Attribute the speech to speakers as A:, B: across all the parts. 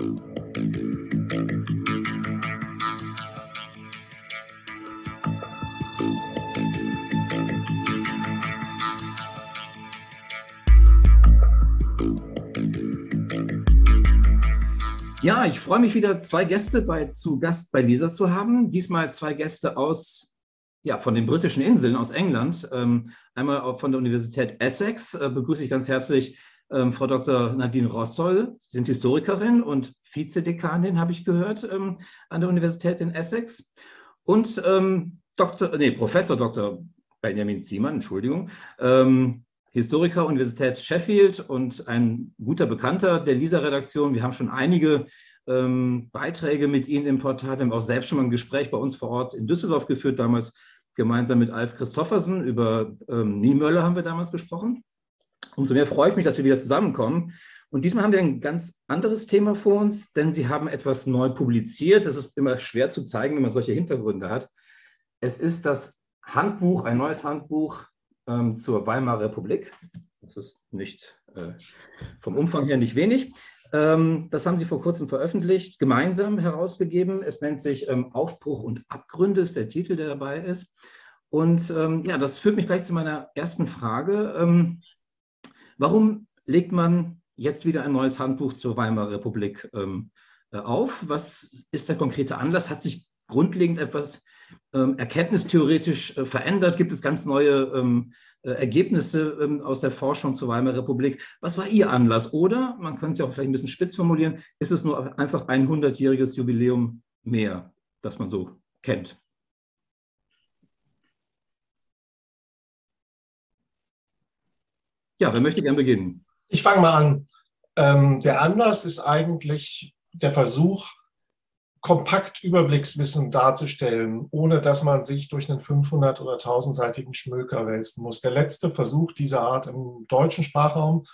A: Ja, ich freue mich wieder, zwei Gäste bei, zu Gast bei Lisa zu haben. Diesmal zwei Gäste aus, ja, von den britischen Inseln, aus England. Ähm, einmal von der Universität Essex äh, begrüße ich ganz herzlich ähm, Frau Dr. Nadine Rossoll. Sie sind Historikerin und Vizedekanin, habe ich gehört, ähm, an der Universität in Essex. Und ähm, Dr., nee, Professor Dr. Benjamin Ziemann, Entschuldigung, ähm, Historiker, Universität Sheffield und ein guter Bekannter der LISA-Redaktion. Wir haben schon einige ähm, Beiträge mit Ihnen im Portal. Wir haben auch selbst schon mal ein Gespräch bei uns vor Ort in Düsseldorf geführt, damals gemeinsam mit Alf Christoffersen. Über ähm, Niemöller haben wir damals gesprochen. Umso mehr freue ich mich, dass wir wieder zusammenkommen. Und diesmal haben wir ein ganz anderes Thema vor uns, denn Sie haben etwas neu publiziert. Es ist immer schwer zu zeigen, wenn man solche Hintergründe hat. Es ist das Handbuch, ein neues Handbuch ähm, zur Weimarer Republik. Das ist nicht äh, vom Umfang her nicht wenig. Ähm, das haben Sie vor kurzem veröffentlicht, gemeinsam herausgegeben. Es nennt sich ähm, Aufbruch und Abgründe, ist der Titel, der dabei ist. Und ähm, ja, das führt mich gleich zu meiner ersten Frage. Warum legt man jetzt wieder ein neues Handbuch zur Weimarer Republik ähm, äh, auf? Was ist der konkrete Anlass? Hat sich grundlegend etwas ähm, erkenntnistheoretisch äh, verändert? Gibt es ganz neue ähm, äh, Ergebnisse ähm, aus der Forschung zur Weimarer Republik? Was war Ihr Anlass? Oder, man könnte es ja auch vielleicht ein bisschen spitz formulieren, ist es nur einfach ein 100-jähriges Jubiläum mehr, das man so kennt? Ja, wer möchte gern beginnen?
B: Ich fange mal an. Ähm, der Anlass ist eigentlich der Versuch, kompakt Überblickswissen darzustellen, ohne dass man sich durch einen 500 oder 1000-seitigen Schmöker wälzen muss. Der letzte Versuch dieser Art im deutschen Sprachraum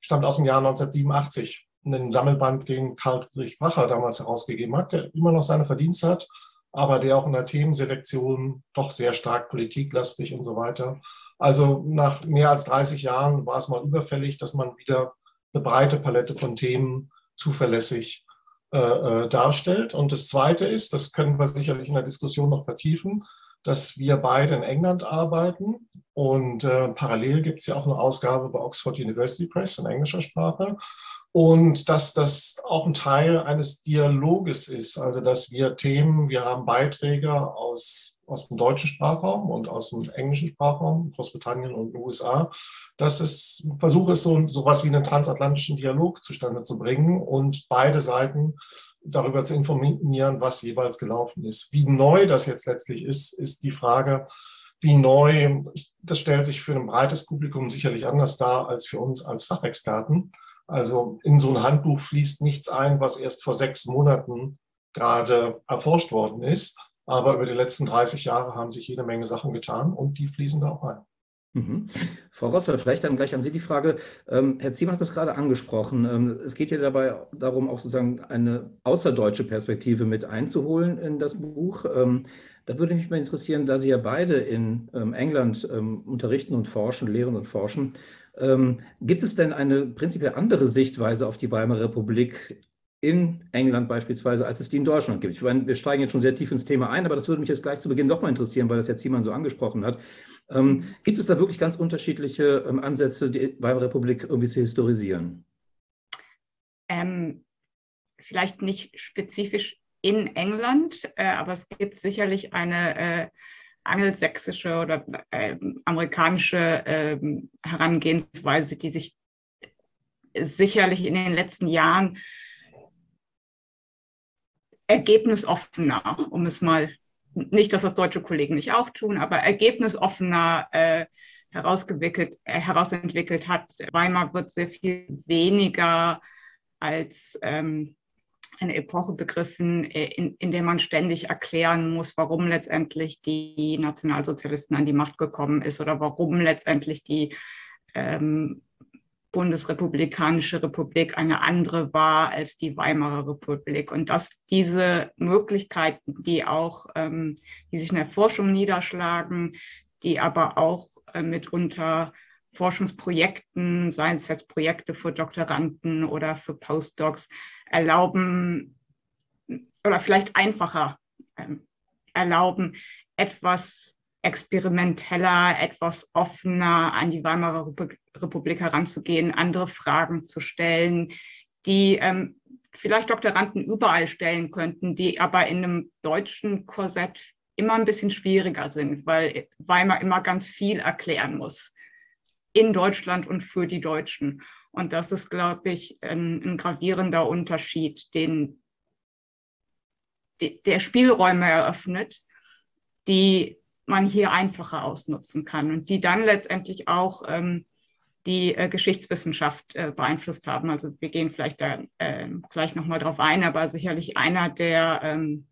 B: stammt aus dem Jahr 1987. Ein Sammelband, den Karl Friedrich Bracher damals herausgegeben hat, der immer noch seine Verdienste hat, aber der auch in der Themenselektion doch sehr stark politiklastig und so weiter. Also nach mehr als 30 Jahren war es mal überfällig, dass man wieder eine breite Palette von Themen zuverlässig äh, äh, darstellt. Und das Zweite ist, das können wir sicherlich in der Diskussion noch vertiefen, dass wir beide in England arbeiten. Und äh, parallel gibt es ja auch eine Ausgabe bei Oxford University Press in englischer Sprache. Und dass das auch ein Teil eines Dialoges ist, also dass wir Themen, wir haben Beiträge aus aus dem deutschen Sprachraum und aus dem englischen Sprachraum, Großbritannien und den USA, dass es ein Versuch ist, so sowas wie einen transatlantischen Dialog zustande zu bringen und beide Seiten darüber zu informieren, was jeweils gelaufen ist. Wie neu das jetzt letztlich ist, ist die Frage, wie neu, das stellt sich für ein breites Publikum sicherlich anders dar als für uns als Fachexperten. Also in so ein Handbuch fließt nichts ein, was erst vor sechs Monaten gerade erforscht worden ist, aber über die letzten 30 Jahre haben sich jede Menge Sachen getan und die fließen da auch ein.
A: Mhm. Frau Rosser, vielleicht dann gleich an Sie die Frage. Ähm, Herr Ziemann hat das gerade angesprochen. Ähm, es geht ja dabei darum, auch sozusagen eine außerdeutsche Perspektive mit einzuholen in das Buch. Ähm, da würde mich mal interessieren, da Sie ja beide in ähm, England ähm, unterrichten und forschen, lehren und forschen, ähm, gibt es denn eine prinzipiell andere Sichtweise auf die Weimarer Republik in England beispielsweise, als es die in Deutschland gibt. Ich meine, wir steigen jetzt schon sehr tief ins Thema ein, aber das würde mich jetzt gleich zu Beginn doch mal interessieren, weil das Herr Ziemann so angesprochen hat. Ähm, gibt es da wirklich ganz unterschiedliche ähm, Ansätze, die Weimarer Republik irgendwie zu historisieren?
C: Ähm, vielleicht nicht spezifisch in England, äh, aber es gibt sicherlich eine äh, angelsächsische oder äh, amerikanische ähm, Herangehensweise, die sich sicherlich in den letzten Jahren ergebnisoffener, um es mal, nicht, dass das deutsche Kollegen nicht auch tun, aber ergebnisoffener äh, herausgewickelt, äh, herausentwickelt hat. Weimar wird sehr viel weniger als ähm, eine Epoche begriffen, äh, in, in der man ständig erklären muss, warum letztendlich die Nationalsozialisten an die Macht gekommen ist oder warum letztendlich die ähm, Bundesrepublikanische Republik eine andere war als die Weimarer Republik. Und dass diese Möglichkeiten, die auch, ähm, die sich in der Forschung niederschlagen, die aber auch äh, mitunter Forschungsprojekten, seien es jetzt Projekte für Doktoranden oder für Postdocs, erlauben oder vielleicht einfacher ähm, erlauben, etwas experimenteller, etwas offener an die Weimarer Republik heranzugehen, andere Fragen zu stellen, die ähm, vielleicht Doktoranden überall stellen könnten, die aber in einem deutschen Korsett immer ein bisschen schwieriger sind, weil Weimar immer ganz viel erklären muss in Deutschland und für die Deutschen. Und das ist, glaube ich, ein, ein gravierender Unterschied, den der Spielräume eröffnet, die man hier einfacher ausnutzen kann und die dann letztendlich auch ähm, die äh, Geschichtswissenschaft äh, beeinflusst haben. Also wir gehen vielleicht da äh, gleich nochmal drauf ein, aber sicherlich einer der ähm,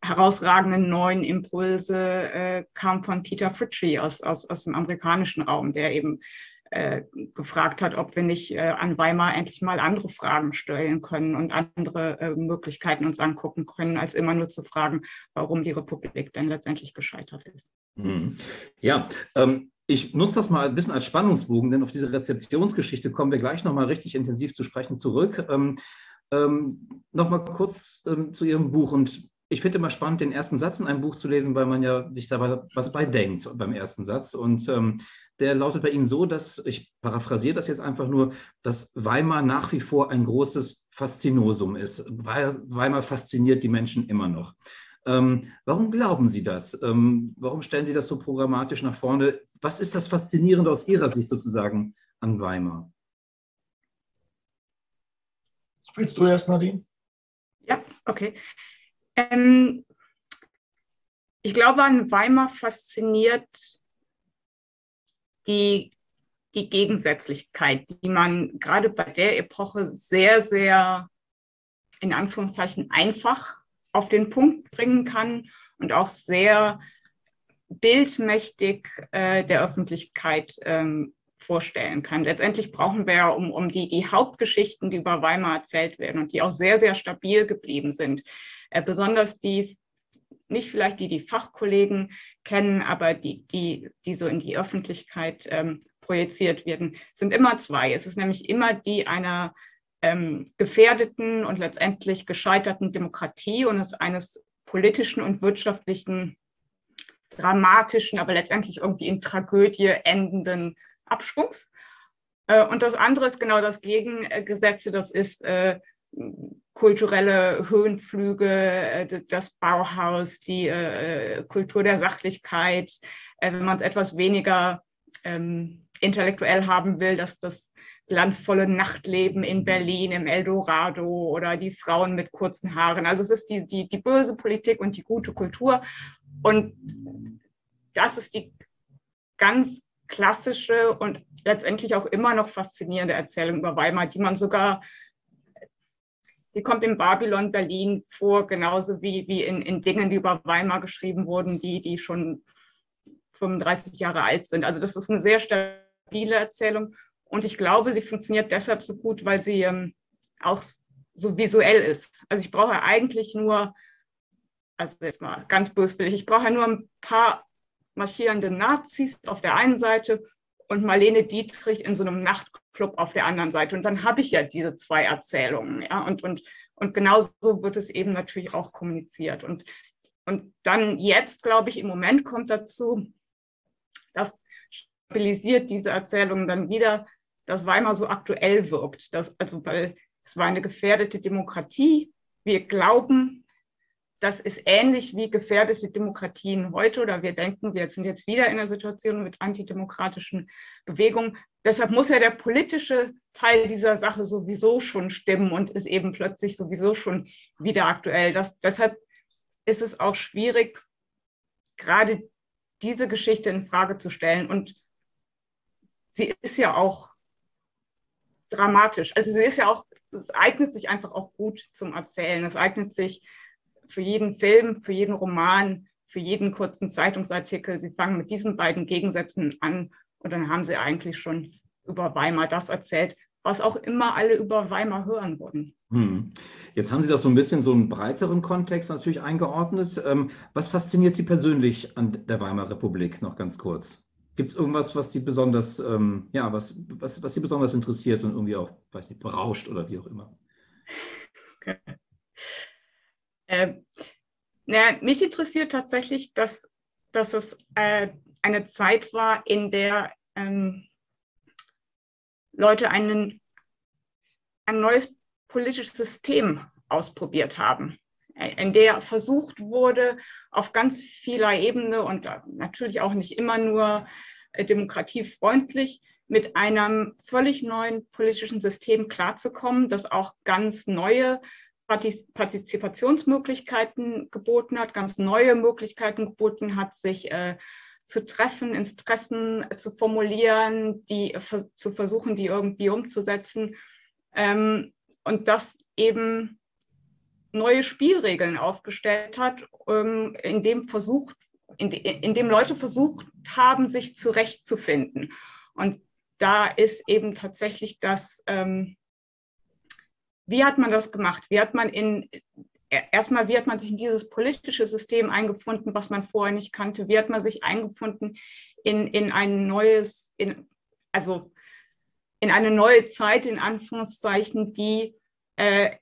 C: herausragenden neuen Impulse äh, kam von Peter Fritchie aus, aus, aus dem amerikanischen Raum, der eben äh, gefragt hat, ob wir nicht äh, an Weimar endlich mal andere Fragen stellen können und andere äh, Möglichkeiten uns angucken können, als immer nur zu fragen, warum die Republik denn letztendlich gescheitert ist.
A: Mhm. Ja, ähm, ich nutze das mal ein bisschen als Spannungsbogen, denn auf diese Rezeptionsgeschichte kommen wir gleich nochmal richtig intensiv zu sprechen zurück. Ähm, ähm, nochmal kurz ähm, zu Ihrem Buch und ich finde immer spannend, den ersten Satz in einem Buch zu lesen, weil man ja sich da was bei denkt beim ersten Satz. Und ähm, der lautet bei Ihnen so, dass, ich paraphrasiere das jetzt einfach nur, dass Weimar nach wie vor ein großes Faszinosum ist. Weimar fasziniert die Menschen immer noch. Ähm, warum glauben Sie das? Ähm, warum stellen Sie das so programmatisch nach vorne? Was ist das Faszinierende aus Ihrer Sicht sozusagen an Weimar?
B: Willst du erst, Nadine?
C: Ja, okay. Ähm, ich glaube, an Weimar fasziniert die, die Gegensätzlichkeit, die man gerade bei der Epoche sehr, sehr in Anführungszeichen einfach auf den Punkt bringen kann und auch sehr bildmächtig äh, der Öffentlichkeit ähm, vorstellen kann. Letztendlich brauchen wir ja, um, um die, die Hauptgeschichten, die über Weimar erzählt werden und die auch sehr, sehr stabil geblieben sind, äh, besonders die nicht vielleicht die die Fachkollegen kennen, aber die, die, die so in die Öffentlichkeit ähm, projiziert werden, sind immer zwei. Es ist nämlich immer die einer ähm, gefährdeten und letztendlich gescheiterten Demokratie und es eines politischen und wirtschaftlichen, dramatischen, aber letztendlich irgendwie in Tragödie endenden Abschwungs. Äh, und das andere ist genau das Gegengesetze, das ist äh, kulturelle Höhenflüge, äh, das Bauhaus, die Kultur der Sachlichkeit, wenn man es etwas weniger ähm, intellektuell haben will, dass das glanzvolle Nachtleben in Berlin im Eldorado oder die Frauen mit kurzen Haaren. Also es ist die, die, die böse Politik und die gute Kultur. Und das ist die ganz klassische und letztendlich auch immer noch faszinierende Erzählung über Weimar, die man sogar die kommt in Babylon Berlin vor, genauso wie, wie in, in Dingen, die über Weimar geschrieben wurden, die, die schon 35 Jahre alt sind. Also das ist eine sehr stabile Erzählung und ich glaube, sie funktioniert deshalb so gut, weil sie ähm, auch so visuell ist. Also ich brauche eigentlich nur, also jetzt mal ganz böswillig, ich brauche nur ein paar marschierende Nazis auf der einen Seite und Marlene Dietrich in so einem Nachtclub auf der anderen Seite. Und dann habe ich ja diese zwei Erzählungen. Ja? Und, und, und genauso wird es eben natürlich auch kommuniziert. Und, und dann jetzt, glaube ich, im Moment kommt dazu, dass stabilisiert diese Erzählung dann wieder, dass Weimar so aktuell wirkt. Dass, also, weil es war eine gefährdete Demokratie. Wir glauben, das ist ähnlich wie gefährdete Demokratien heute oder wir denken, wir sind jetzt wieder in einer Situation mit antidemokratischen Bewegungen. Deshalb muss ja der politische Teil dieser Sache sowieso schon stimmen und ist eben plötzlich sowieso schon wieder aktuell. Das, deshalb ist es auch schwierig, gerade diese Geschichte in Frage zu stellen. Und sie ist ja auch dramatisch. Also sie ist ja auch, es eignet sich einfach auch gut zum Erzählen. Es eignet sich für jeden Film, für jeden Roman, für jeden kurzen Zeitungsartikel. Sie fangen mit diesen beiden Gegensätzen an und dann haben sie eigentlich schon über Weimar das erzählt, was auch immer alle über Weimar hören würden.
A: Hm. Jetzt haben Sie das so ein bisschen so einen breiteren Kontext natürlich eingeordnet. Ähm, was fasziniert Sie persönlich an der Weimarer Republik noch ganz kurz? Gibt es irgendwas, was Sie besonders, ähm, ja, was, was, was Sie besonders interessiert und irgendwie auch, weiß nicht, berauscht oder wie auch immer?
C: Äh, na, mich interessiert tatsächlich, dass, dass es äh, eine Zeit war, in der ähm, Leute einen, ein neues politisches System ausprobiert haben, in der versucht wurde, auf ganz vieler Ebene und natürlich auch nicht immer nur äh, demokratiefreundlich, mit einem völlig neuen politischen System klarzukommen, das auch ganz neue Partizipationsmöglichkeiten geboten hat, ganz neue Möglichkeiten geboten hat, sich äh, zu treffen, Interessen zu formulieren, die zu versuchen, die irgendwie umzusetzen. Ähm, und das eben neue Spielregeln aufgestellt hat, ähm, in dem versucht, in, in dem Leute versucht haben, sich zurechtzufinden. Und da ist eben tatsächlich das, ähm, wie hat man das gemacht? Wie hat man in, erstmal, wie hat man sich in dieses politische System eingefunden, was man vorher nicht kannte? Wie hat man sich eingefunden in, in ein neues, in, also in eine neue Zeit, in Anführungszeichen, die, äh,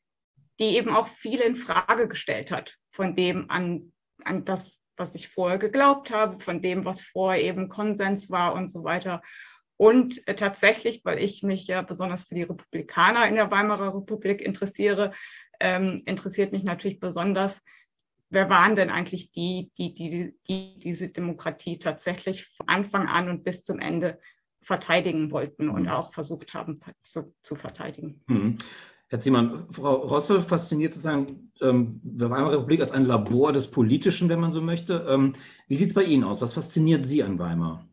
C: die eben auch viel in Frage gestellt hat von dem an, an das, was ich vorher geglaubt habe, von dem, was vorher eben Konsens war und so weiter. Und äh, tatsächlich, weil ich mich ja besonders für die Republikaner in der Weimarer Republik interessiere, ähm, interessiert mich natürlich besonders, wer waren denn eigentlich die, die, die, die diese Demokratie tatsächlich von Anfang an und bis zum Ende verteidigen wollten und mhm. auch versucht haben zu, zu verteidigen.
A: Mhm. Herr Ziemann, Frau Rossel fasziniert sozusagen ähm, die Weimarer Republik als ein Labor des Politischen, wenn man so möchte. Ähm, wie sieht es bei Ihnen aus? Was fasziniert Sie an Weimar?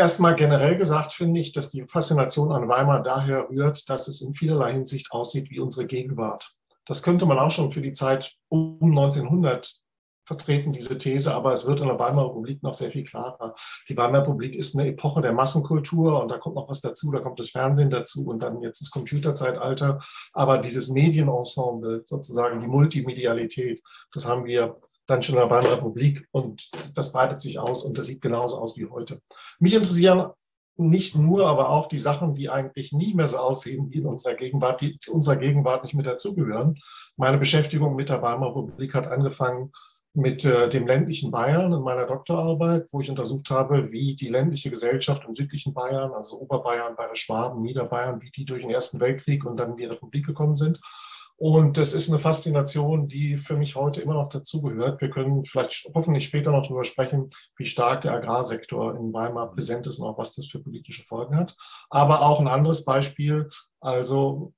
B: Erstmal generell gesagt finde ich, dass die Faszination an Weimar daher rührt, dass es in vielerlei Hinsicht aussieht wie unsere Gegenwart. Das könnte man auch schon für die Zeit um 1900 vertreten, diese These, aber es wird in der Weimarer Republik noch sehr viel klarer. Die Weimarer Republik ist eine Epoche der Massenkultur und da kommt noch was dazu, da kommt das Fernsehen dazu und dann jetzt das Computerzeitalter. Aber dieses Medienensemble, sozusagen die Multimedialität, das haben wir dann schon in der Weimarer Republik und das breitet sich aus und das sieht genauso aus wie heute. Mich interessieren nicht nur, aber auch die Sachen, die eigentlich nie mehr so aussehen wie in unserer Gegenwart, die zu unserer Gegenwart nicht mit dazugehören. Meine Beschäftigung mit der Weimarer Republik hat angefangen mit äh, dem ländlichen Bayern in meiner Doktorarbeit, wo ich untersucht habe, wie die ländliche Gesellschaft im südlichen Bayern, also Oberbayern, Bayern, Schwaben, Niederbayern, wie die durch den Ersten Weltkrieg und dann in die Republik gekommen sind. Und das ist eine Faszination, die für mich heute immer noch dazugehört. Wir können vielleicht hoffentlich später noch darüber sprechen, wie stark der Agrarsektor in Weimar präsent ist und auch was das für politische Folgen hat. Aber auch ein anderes Beispiel, also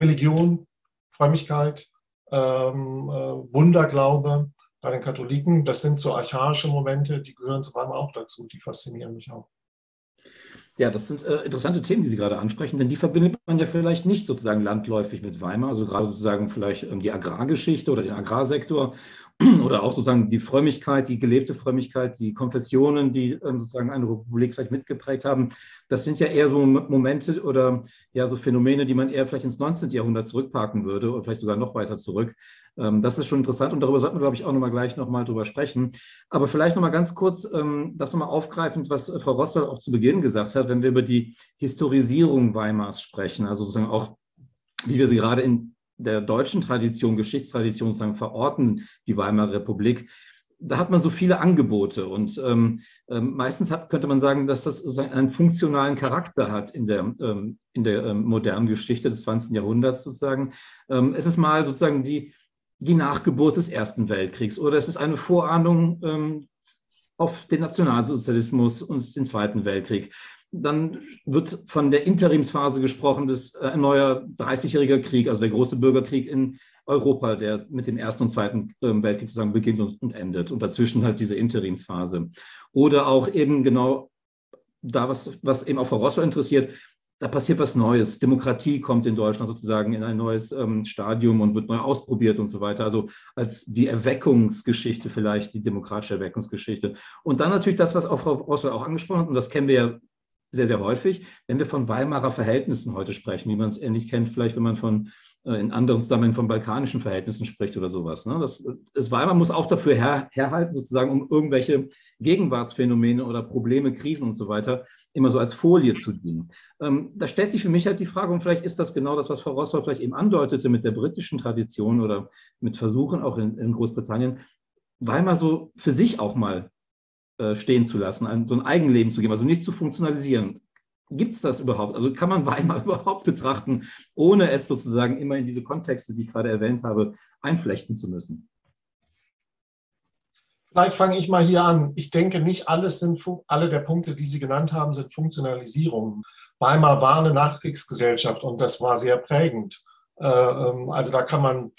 B: Religion, Frömmigkeit, ähm, äh, Wunderglaube bei den Katholiken. Das sind so archaische Momente, die gehören zu Weimar auch dazu. Die faszinieren mich auch.
A: Ja, das sind äh, interessante Themen, die Sie gerade ansprechen, denn die verbindet man ja vielleicht nicht sozusagen landläufig mit Weimar, also gerade sozusagen vielleicht ähm, die Agrargeschichte oder den Agrarsektor oder auch sozusagen die Frömmigkeit, die gelebte Frömmigkeit, die Konfessionen, die ähm, sozusagen eine Republik vielleicht mitgeprägt haben. Das sind ja eher so Momente oder ja so Phänomene, die man eher vielleicht ins 19. Jahrhundert zurückparken würde oder vielleicht sogar noch weiter zurück. Ähm, das ist schon interessant und darüber sollten wir, glaube ich, auch nochmal gleich nochmal drüber sprechen. Aber vielleicht nochmal ganz kurz ähm, das nochmal aufgreifend, was Frau Rostoll auch zu Beginn gesagt hat, wenn wir über die Historisierung Weimars sprechen, also sozusagen auch, wie wir sie gerade in der deutschen Tradition, Geschichtstradition sozusagen verorten, die Weimarer Republik, da hat man so viele Angebote und ähm, ähm, meistens hat, könnte man sagen, dass das sozusagen einen funktionalen Charakter hat in der, ähm, in der ähm, modernen Geschichte des 20. Jahrhunderts sozusagen. Es ist mal sozusagen die, die Nachgeburt des Ersten Weltkriegs oder es ist eine Vorahnung ähm, auf den Nationalsozialismus und den Zweiten Weltkrieg. Dann wird von der Interimsphase gesprochen, das äh, neuer 30-jähriger Krieg, also der große Bürgerkrieg in Europa, der mit dem Ersten und Zweiten ähm, Weltkrieg sozusagen beginnt und, und endet. Und dazwischen halt diese Interimsphase. Oder auch eben genau da, was, was eben auch Frau Rosso interessiert, da passiert was Neues. Demokratie kommt in Deutschland sozusagen in ein neues ähm, Stadium und wird neu ausprobiert und so weiter. Also als die Erweckungsgeschichte vielleicht, die demokratische Erweckungsgeschichte. Und dann natürlich das, was auch Frau Rosso auch angesprochen hat, und das kennen wir ja sehr, sehr häufig, wenn wir von Weimarer Verhältnissen heute sprechen, wie man es ähnlich kennt, vielleicht wenn man von in anderen Zusammenhängen von balkanischen Verhältnissen spricht oder sowas. Ne? Das, das Weimar muss auch dafür her, herhalten, sozusagen, um irgendwelche Gegenwartsphänomene oder Probleme, Krisen und so weiter immer so als Folie zu dienen. Ähm, da stellt sich für mich halt die Frage, und vielleicht ist das genau das, was Frau Rossler vielleicht eben andeutete mit der britischen Tradition oder mit Versuchen auch in, in Großbritannien, Weimar so für sich auch mal äh, stehen zu lassen, ein, so ein Eigenleben zu geben, also nicht zu funktionalisieren. Gibt es das überhaupt? Also kann man Weimar überhaupt betrachten, ohne es sozusagen immer in diese Kontexte, die ich gerade erwähnt habe, einflechten zu müssen?
B: Vielleicht fange ich mal hier an. Ich denke, nicht alles sind, alle der Punkte, die Sie genannt haben, sind Funktionalisierungen. Weimar war eine Nachkriegsgesellschaft und das war sehr prägend. Äh, ähm, also da kann man,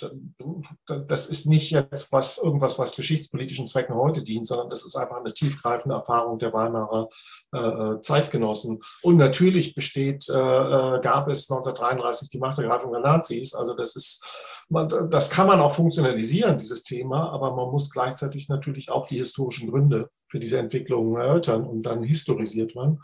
B: das ist nicht jetzt was, irgendwas, was geschichtspolitischen Zwecken heute dient, sondern das ist einfach eine tiefgreifende Erfahrung der Weimarer äh, äh, Zeitgenossen. Und natürlich besteht, gab es 1933 die Machtergreifung der Nazis. Also das ist, das kann man auch funktionalisieren, dieses Thema, aber man muss gleichzeitig natürlich auch die historischen Gründe für diese Entwicklung erörtern und dann historisiert man.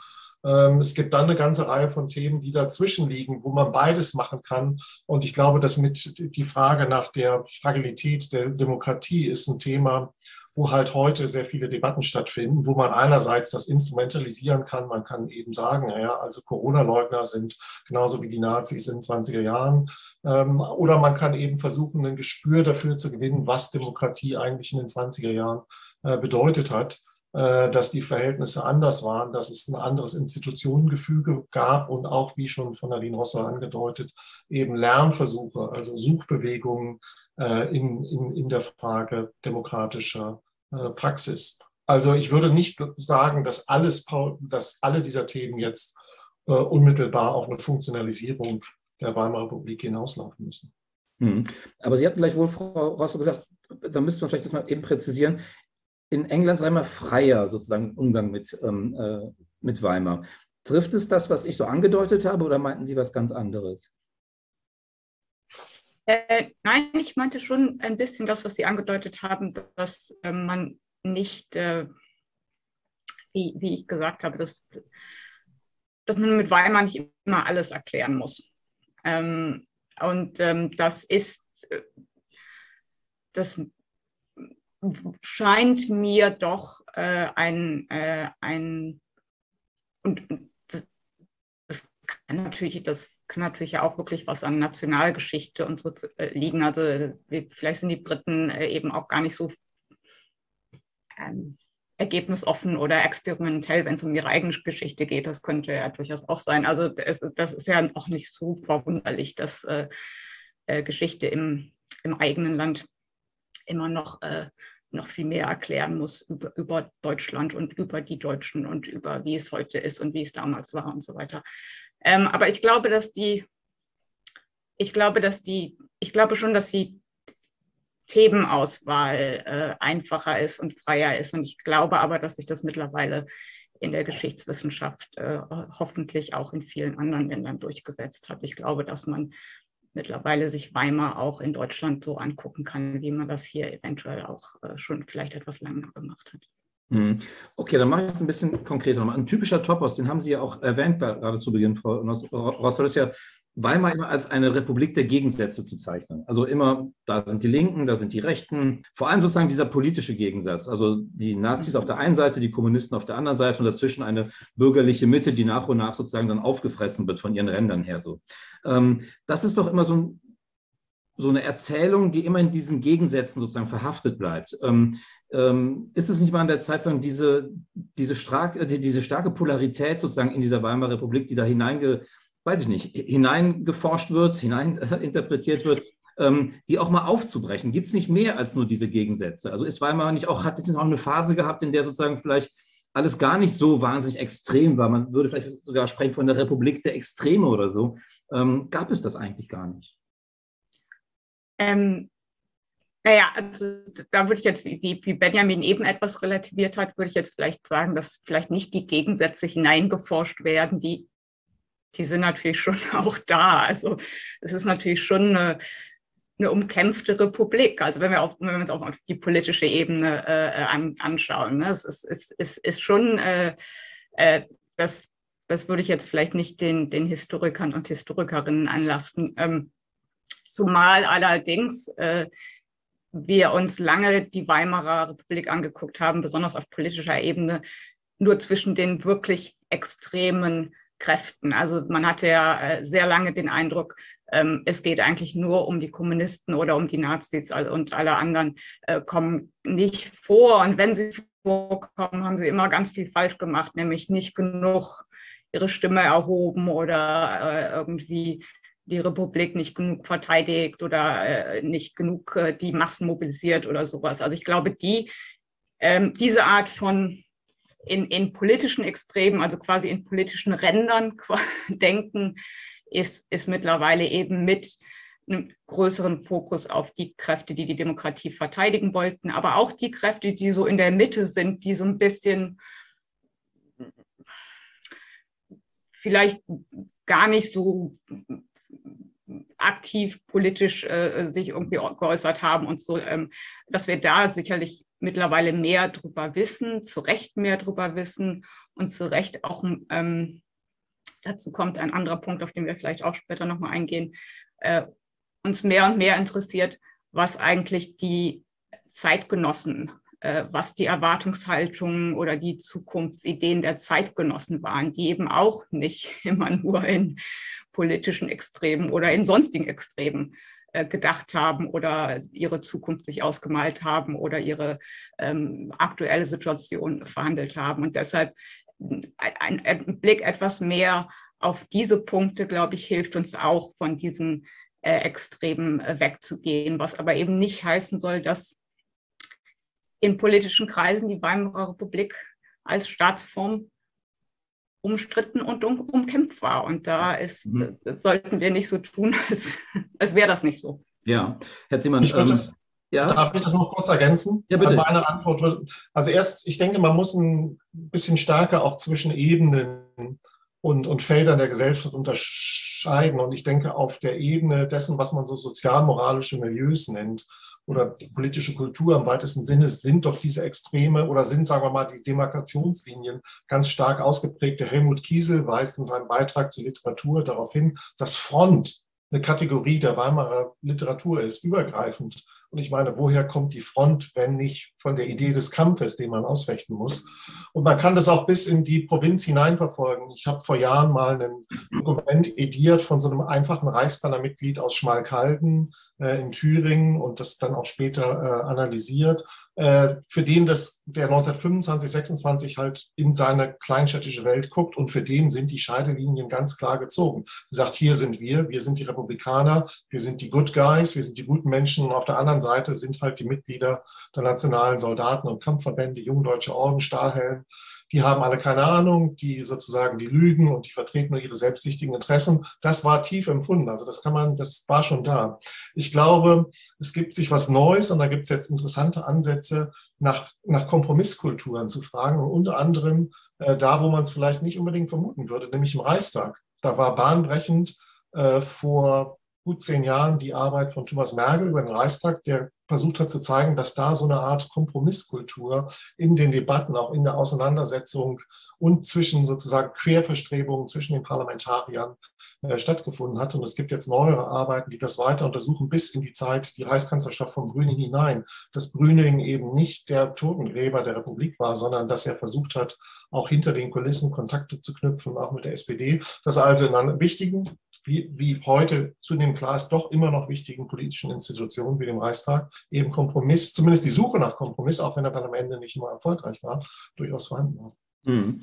B: Ähm, es gibt dann eine ganze Reihe von Themen, die dazwischen liegen, wo man beides machen kann. Und ich glaube, dass mit die Frage nach der Fragilität der Demokratie ist ein Thema, wo halt heute sehr viele Debatten stattfinden, wo man einerseits das instrumentalisieren kann. Man kann eben sagen, ja, also Corona-Leugner sind genauso wie die Nazis in 20er Jahren. Ähm, oder man kann eben versuchen, ein Gespür dafür zu gewinnen, was Demokratie eigentlich in den 20er Jahren äh, bedeutet hat. Äh, dass die Verhältnisse anders waren, dass es ein anderes Institutionengefüge gab und auch, wie schon von Nadine Rosser angedeutet, eben Lernversuche, also Suchbewegungen äh, in, in, in der Frage demokratischer äh, Praxis. Also ich würde nicht sagen, dass, alles, dass alle dieser Themen jetzt unmittelbar auf eine Funktionalisierung der Weimarer Republik hinauslaufen müssen.
A: Hm. Aber Sie hatten gleich wohl, Frau Rosso, gesagt, da müsste man vielleicht das mal eben präzisieren in England sei mal freier sozusagen Umgang mit, ähm, äh, mit Weimar. Trifft es das, was ich so angedeutet habe, oder meinten Sie was ganz anderes?
C: Äh, nein, ich meinte schon ein bisschen das, was Sie angedeutet haben, dass äh, man nicht, äh, wie, wie ich gesagt habe, dass, dass man mit Weimar nicht immer alles erklären muss. Ähm, und ähm, das ist, äh, das scheint mir doch äh, ein, äh, ein und das, das, kann natürlich, das kann natürlich auch wirklich was an Nationalgeschichte und so zu, äh, liegen. Also vielleicht sind die Briten äh, eben auch gar nicht so ähm, ergebnisoffen oder experimentell, wenn es um ihre eigene Geschichte geht. Das könnte ja durchaus auch sein. Also das, das ist ja auch nicht so verwunderlich, dass äh, äh, Geschichte im, im eigenen Land immer noch, äh, noch viel mehr erklären muss über, über, Deutschland und über die Deutschen und über wie es heute ist und wie es damals war und so weiter. Ähm, aber ich glaube, dass die, ich glaube, dass die, ich glaube schon, dass die Themenauswahl äh, einfacher ist und freier ist. Und ich glaube aber, dass sich das mittlerweile in der Geschichtswissenschaft äh, hoffentlich auch in vielen anderen Ländern durchgesetzt hat. Ich glaube, dass man mittlerweile sich Weimar auch in Deutschland so angucken kann, wie man das hier eventuell auch äh, schon vielleicht etwas länger gemacht hat.
A: Mhm. Okay, dann mache ich es ein bisschen konkreter Ein typischer Topos, den haben Sie ja auch erwähnt, gerade zu Beginn, Frau Rostow, ist ja Weimar immer als eine Republik der Gegensätze zu zeichnen. Also immer, da sind die Linken, da sind die Rechten. Vor allem sozusagen dieser politische Gegensatz. Also die Nazis auf der einen Seite, die Kommunisten auf der anderen Seite und dazwischen eine bürgerliche Mitte, die nach und nach sozusagen dann aufgefressen wird von ihren Rändern her. So. Ähm, das ist doch immer so, ein, so, eine Erzählung, die immer in diesen Gegensätzen sozusagen verhaftet bleibt. Ähm, ähm, ist es nicht mal an der Zeit, sozusagen diese, diese, stark, diese starke Polarität sozusagen in dieser Weimarer Republik, die da hineinge weiß ich nicht, hineingeforscht wird, hineininterpretiert wird, ähm, die auch mal aufzubrechen. Gibt es nicht mehr als nur diese Gegensätze? Also ist Weimar nicht auch, hat es auch eine Phase gehabt, in der sozusagen vielleicht alles gar nicht so wahnsinnig extrem war. Man würde vielleicht sogar sprechen von der Republik der Extreme oder so. Ähm, gab es das eigentlich gar nicht?
C: Ähm, naja, also da würde ich jetzt, wie, wie Benjamin eben etwas relativiert hat, würde ich jetzt vielleicht sagen, dass vielleicht nicht die Gegensätze hineingeforscht werden, die die sind natürlich schon auch da. Also es ist natürlich schon eine, eine umkämpfte Republik. Also wenn wir, auch, wenn wir uns auch auf die politische Ebene äh, an, anschauen, ne? es ist, ist, ist, ist schon äh, äh, das, das würde ich jetzt vielleicht nicht den, den Historikern und Historikerinnen anlasten. Ähm, zumal allerdings äh, wir uns lange die Weimarer Republik angeguckt haben, besonders auf politischer Ebene, nur zwischen den wirklich extremen Kräften. Also man hatte ja äh, sehr lange den Eindruck, ähm, es geht eigentlich nur um die Kommunisten oder um die Nazis und alle anderen äh, kommen nicht vor. Und wenn sie vorkommen, haben sie immer ganz viel falsch gemacht, nämlich nicht genug ihre Stimme erhoben oder äh, irgendwie die Republik nicht genug verteidigt oder nicht genug die Massen mobilisiert oder sowas. Also ich glaube, die, ähm, diese Art von in, in politischen Extremen, also quasi in politischen Rändern denken, ist, ist mittlerweile eben mit einem größeren Fokus auf die Kräfte, die die Demokratie verteidigen wollten, aber auch die Kräfte, die so in der Mitte sind, die so ein bisschen vielleicht gar nicht so aktiv politisch äh, sich irgendwie geäußert haben und so, ähm, dass wir da sicherlich mittlerweile mehr drüber wissen, zu Recht mehr drüber wissen und zu Recht auch, ähm, dazu kommt ein anderer Punkt, auf den wir vielleicht auch später nochmal eingehen, äh, uns mehr und mehr interessiert, was eigentlich die Zeitgenossen äh, was die Erwartungshaltungen oder die Zukunftsideen der Zeitgenossen waren, die eben auch nicht immer nur in politischen Extremen oder in sonstigen Extremen gedacht haben oder ihre Zukunft sich ausgemalt haben oder ihre ähm, aktuelle Situation verhandelt haben. Und deshalb ein, ein, Blick etwas mehr auf diese Punkte, glaube ich, hilft uns auch von diesen äh, Extremen äh, wegzugehen, was aber eben nicht heißen soll, dass in politischen Kreisen die Weimarer Republik als Staatsform umstritten und um, umkämpft war. Und da ist, mhm. sollten wir nicht so tun, als, als wäre das nicht so.
A: Ja, Herr Zimmermann.
B: Ich ähm, ja? Darf ich das noch kurz ergänzen?
A: Ja, bitte.
B: Meine Antwort. Also erst, ich denke, man muss ein bisschen stärker auch zwischen Ebenen und, und Feldern der Gesellschaft unterscheiden. Und ich denke, auf der Ebene dessen, was man so sozialmoralische Milieus nennt, oder die politische Kultur im weitesten Sinne sind doch diese Extreme oder sind, sagen wir mal, die Demarkationslinien ganz stark ausgeprägt. Der Helmut Kiesel weist in seinem Beitrag zur Literatur darauf hin, dass Front eine Kategorie der Weimarer Literatur ist, übergreifend. Und ich meine, woher kommt die Front, wenn nicht von der Idee des Kampfes, den man ausfechten muss? Und man kann das auch bis in die Provinz hineinverfolgen. Ich habe vor Jahren mal ein Dokument ediert von so einem einfachen Reichsbannermitglied aus Schmalkalden, äh, in Thüringen und das dann auch später äh, analysiert, für den das, der 1925, 26 halt in seine kleinstädtische Welt guckt und für den sind die Scheidelinien ganz klar gezogen. Er sagt, hier sind wir, wir sind die Republikaner, wir sind die Good Guys, wir sind die guten Menschen und auf der anderen Seite sind halt die Mitglieder der nationalen Soldaten und Kampfverbände, Jungdeutsche Orden, Stahlhelm, die haben alle keine Ahnung, die sozusagen, die lügen und die vertreten nur ihre selbstsichtigen Interessen. Das war tief empfunden. Also das kann man, das war schon da. Ich glaube, es gibt sich was Neues und da gibt es jetzt interessante Ansätze, nach, nach Kompromisskulturen zu fragen und unter anderem äh, da, wo man es vielleicht nicht unbedingt vermuten würde, nämlich im Reichstag. Da war bahnbrechend äh, vor gut zehn Jahren die Arbeit von Thomas Merkel über den Reichstag, der versucht hat zu zeigen, dass da so eine Art Kompromisskultur in den Debatten, auch in der Auseinandersetzung und zwischen sozusagen Querverstrebungen zwischen den Parlamentariern äh, stattgefunden hat. Und es gibt jetzt neuere Arbeiten, die das weiter untersuchen, bis in die Zeit, die Reichskanzlerschaft von Brüning hinein, dass Brüning eben nicht der Totengräber der Republik war, sondern dass er versucht hat, auch hinter den Kulissen Kontakte zu knüpfen, auch mit der SPD. Das also in einem wichtigen wie, wie heute zunehmend klar ist, doch immer noch wichtigen politischen Institutionen wie dem Reichstag eben Kompromiss, zumindest die Suche nach Kompromiss, auch wenn er dann am Ende nicht immer erfolgreich war, durchaus vorhanden war. Mhm.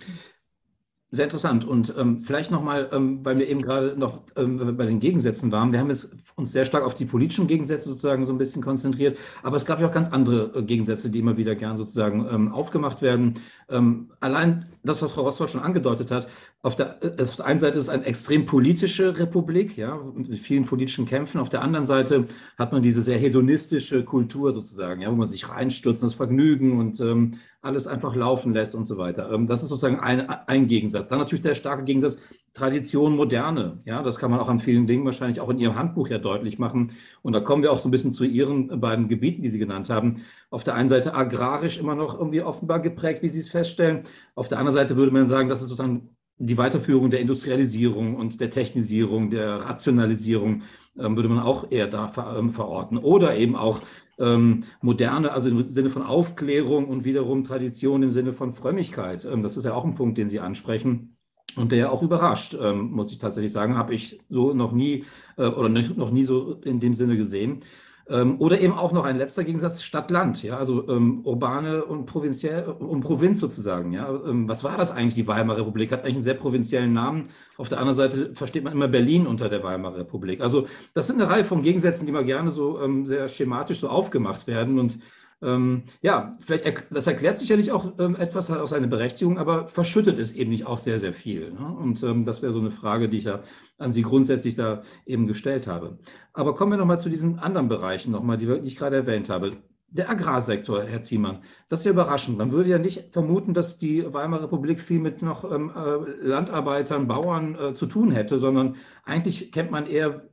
A: Sehr interessant. Und ähm, vielleicht nochmal, ähm, weil wir eben gerade noch ähm, bei den Gegensätzen waren. Wir haben jetzt uns sehr stark auf die politischen Gegensätze sozusagen so ein bisschen konzentriert. Aber es gab ja auch ganz andere äh, Gegensätze, die immer wieder gern sozusagen ähm, aufgemacht werden. Ähm, allein das, was Frau Rostwald schon angedeutet hat, auf der, äh, auf der einen Seite ist es eine extrem politische Republik, ja, mit vielen politischen Kämpfen. Auf der anderen Seite hat man diese sehr hedonistische Kultur sozusagen, ja, wo man sich reinstürzt, das Vergnügen und ähm, alles einfach laufen lässt und so weiter. Ähm, das ist sozusagen ein, ein Gegensatz. Dann natürlich der starke Gegensatz Tradition, Moderne. Ja, das kann man auch an vielen Dingen wahrscheinlich auch in Ihrem Handbuch ja deutlich machen. Und da kommen wir auch so ein bisschen zu Ihren beiden Gebieten, die Sie genannt haben. Auf der einen Seite agrarisch immer noch irgendwie offenbar geprägt, wie Sie es feststellen. Auf der anderen Seite würde man sagen, das ist sozusagen die Weiterführung der Industrialisierung und der Technisierung, der Rationalisierung ähm, würde man auch eher da ähm, verorten. Oder eben auch ähm, moderne, also im Sinne von Aufklärung und wiederum Tradition im Sinne von Frömmigkeit. Ähm, das ist ja auch ein Punkt, den Sie ansprechen. Und der auch überrascht, ähm, muss ich tatsächlich sagen, habe ich so noch nie äh, oder noch nie so in dem Sinne gesehen. Ähm, oder eben auch noch ein letzter Gegensatz Stadt-Land, ja, also ähm, urbane und provinziell und Provinz sozusagen. Ja. Ähm, was war das eigentlich, die Weimarer Republik? Hat eigentlich einen sehr provinziellen Namen. Auf der anderen Seite versteht man immer Berlin unter der Weimarer Republik. Also das sind eine Reihe von Gegensätzen, die mal gerne so ähm, sehr schematisch so aufgemacht werden. Und ähm, ja, vielleicht, das erklärt sicherlich auch ähm, etwas, hat auch seine Berechtigung, aber verschüttet es eben nicht auch sehr, sehr viel. Ne? Und ähm, das wäre so eine Frage, die ich ja an Sie grundsätzlich da eben gestellt habe. Aber kommen wir nochmal zu diesen anderen Bereichen nochmal, die ich gerade erwähnt habe. Der Agrarsektor, Herr Ziemann, das ist ja überraschend. Man würde ja nicht vermuten, dass die Weimarer Republik viel mit noch ähm, äh, Landarbeitern, Bauern äh, zu tun hätte, sondern eigentlich kennt man eher,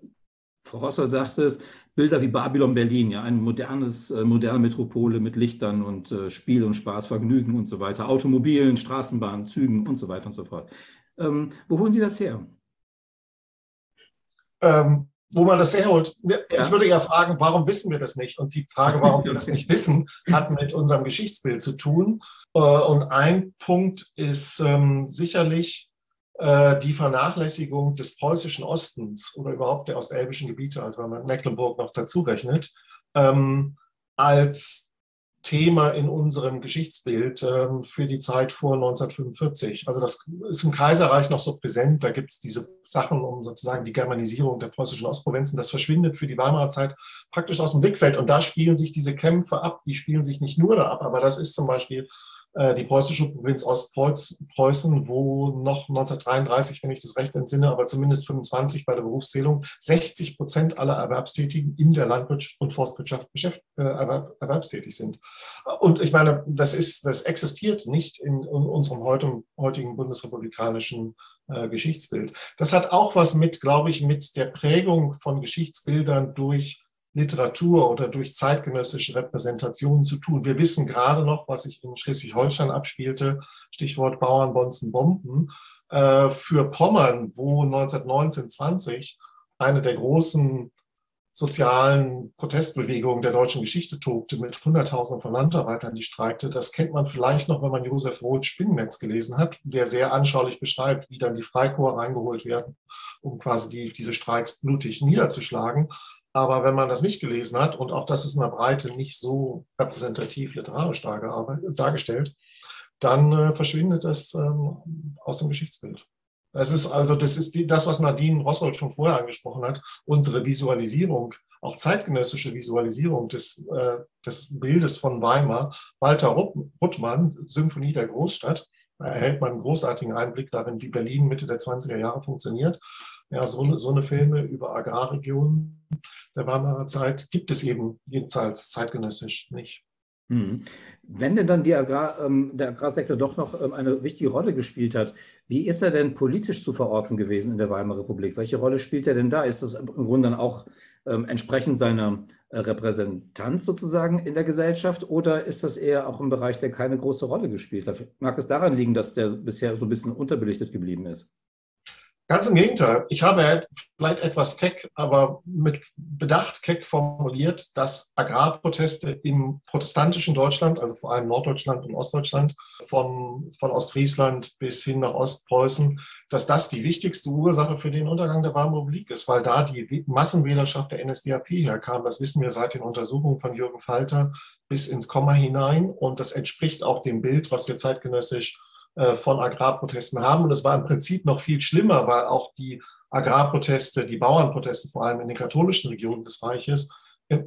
A: Frau Rossel sagte es, Bilder wie Babylon Berlin, ja, ein modernes, äh, moderne Metropole mit Lichtern und äh, Spiel und Spaß, Vergnügen und so weiter, Automobilen, Straßenbahnen, Zügen und so weiter und so fort. Ähm, wo holen Sie das her?
B: Ähm, wo man das herholt. Ja. Ich würde ja fragen, warum wissen wir das nicht? Und die Frage, warum wir das nicht wissen, hat mit unserem Geschichtsbild zu tun. Äh, und ein Punkt ist ähm, sicherlich, die Vernachlässigung des preußischen Ostens oder überhaupt der ostelbischen Gebiete, also wenn man Mecklenburg noch dazu rechnet, ähm, als Thema in unserem Geschichtsbild ähm, für die Zeit vor 1945. Also das ist im Kaiserreich noch so präsent. Da gibt es diese Sachen um sozusagen die Germanisierung der preußischen Ostprovinzen. Das verschwindet für die Weimarer Zeit praktisch aus dem Blickfeld. Und da spielen sich diese Kämpfe ab. Die spielen sich nicht nur da ab, aber das ist zum Beispiel äh, die preußische Provinz Ostpreußen, wo noch 1933, wenn ich das recht entsinne, aber zumindest 25 bei der Berufszählung, 60 Prozent aller Erwerbstätigen in der Landwirtschaft und Forstwirtschaft äh, erwerbstätig sind. Und ich meine, das ist, das existiert nicht in, in unserem heutigen bundesrepublikanischen äh, Geschichtsbild. Das hat auch was mit, glaube ich, mit der Prägung von Geschichtsbildern durch Literatur oder durch zeitgenössische Repräsentationen zu tun. Wir wissen gerade noch, was sich in Schleswig-Holstein abspielte, Stichwort Bauern, Bonzen, Bomben, äh, für Pommern, wo 1919, 20 eine der großen sozialen Protestbewegungen der deutschen Geschichte tobte mit Hunderttausenden von Landarbeitern, die streikte. Das kennt man vielleicht noch, wenn man Josef Roth Spinnennetz gelesen hat, der sehr anschaulich beschreibt, wie dann die Freikorps reingeholt werden, um quasi die, diese Streiks blutig niederzuschlagen. Aber wenn man das nicht gelesen hat, und auch das ist in der Breite nicht so repräsentativ literarisch dargestellt, dann äh, verschwindet das ähm, aus dem Geschichtsbild. Das ist also das, ist die, das was Nadine Rossold schon vorher angesprochen hat, unsere Visualisierung, auch zeitgenössische Visualisierung des, äh, des Bildes von Weimar. Walter Ruttmann, Symphonie der Großstadt, erhält man einen großartigen Einblick darin, wie Berlin Mitte der 20er Jahre funktioniert. Ja, so eine, so eine Filme über Agrarregionen der Weimarer Zeit gibt es eben jedenfalls zeitgenössisch nicht.
A: Hm. Wenn denn dann Agrar, ähm, der Agrarsektor doch noch ähm, eine wichtige Rolle gespielt hat, wie ist er denn politisch zu verorten gewesen in der Weimarer Republik? Welche Rolle spielt er denn da? Ist das im Grunde dann auch ähm, entsprechend seiner äh, Repräsentanz sozusagen in der Gesellschaft oder ist das eher auch ein Bereich, der keine große Rolle gespielt hat? Mag es daran liegen, dass der bisher so ein bisschen unterbelichtet geblieben ist?
B: Ganz im Gegenteil. Ich habe vielleicht etwas keck, aber mit Bedacht keck formuliert, dass Agrarproteste im protestantischen Deutschland, also vor allem Norddeutschland und Ostdeutschland, von, von Ostfriesland bis hin nach Ostpreußen, dass das die wichtigste Ursache für den Untergang der Weimarer Republik ist, weil da die Massenwählerschaft der NSDAP herkam. Das wissen wir seit den Untersuchungen von Jürgen Falter bis ins Komma hinein. Und das entspricht auch dem Bild, was wir zeitgenössisch von Agrarprotesten haben. Und es war im Prinzip noch viel schlimmer, weil auch die Agrarproteste, die Bauernproteste vor allem in den katholischen Regionen des Reiches,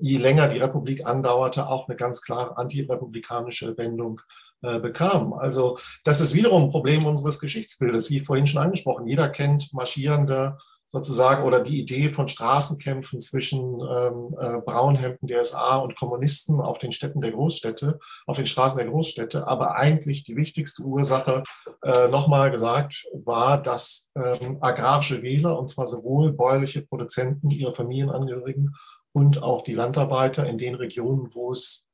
B: je länger die Republik andauerte, auch eine ganz klare antirepublikanische Wendung äh, bekamen. Also das ist wiederum ein Problem unseres Geschichtsbildes, wie vorhin schon angesprochen. Jeder kennt marschierende sozusagen oder die Idee von Straßenkämpfen zwischen ähm, äh, Braunhemden der SA und Kommunisten auf den Städten der Großstädte, auf den Straßen der Großstädte. Aber eigentlich die wichtigste Ursache, äh, nochmal gesagt, war, dass ähm, agrarische Wähler, und zwar sowohl bäuerliche Produzenten, ihre Familienangehörigen und auch die Landarbeiter in den Regionen, wo es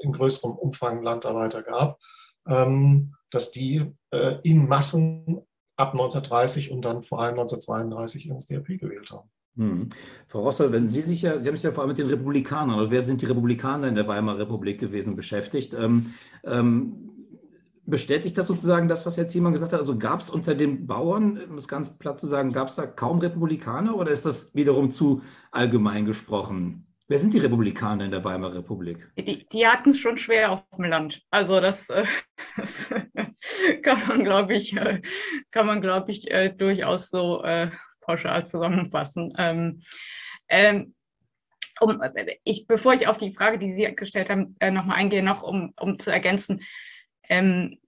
B: in größerem Umfang Landarbeiter gab, ähm, dass die äh, in Massen ab 1930 und dann vor allem 1932 NSDAP gewählt haben.
A: Hm. Frau Rossel, wenn Sie sich ja, Sie haben sich ja vor allem mit den Republikanern, oder wer sind die Republikaner in der Weimarer Republik gewesen, beschäftigt. Ähm, ähm, bestätigt das sozusagen das, was jetzt jemand gesagt hat? Also gab es unter den Bauern, um es ganz platt zu sagen, gab es da kaum Republikaner oder ist das wiederum zu allgemein gesprochen? Wer sind die Republikaner in der Weimarer Republik?
C: Die, die hatten es schon schwer auf dem Land. Also das, äh, das kann man, glaube ich, äh, kann man, glaube ich, äh, durchaus so pauschal zusammenfassen. Ähm, ähm, um, ich, bevor ich auf die Frage, die Sie gestellt haben, nochmal eingehe, noch um, um zu ergänzen, ähm,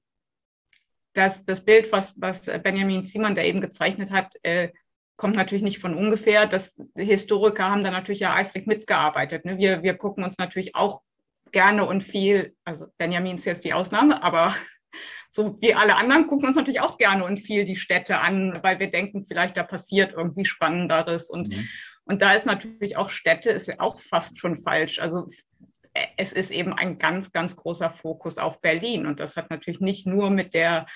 C: dass das Bild, was, was Benjamin Ziemann da eben gezeichnet hat, äh, kommt natürlich nicht von ungefähr. Das Historiker haben da natürlich ja eifrig mitgearbeitet. Ne? Wir, wir gucken uns natürlich auch gerne und viel, also Benjamin ist jetzt die Ausnahme, aber so wie alle anderen gucken uns natürlich auch gerne und viel die Städte an, weil wir denken, vielleicht da passiert irgendwie Spannenderes. Und, mhm. und da ist natürlich auch Städte, ist ja auch fast schon falsch. Also äh, es ist eben ein ganz, ganz großer Fokus auf Berlin. Und das hat natürlich nicht nur mit der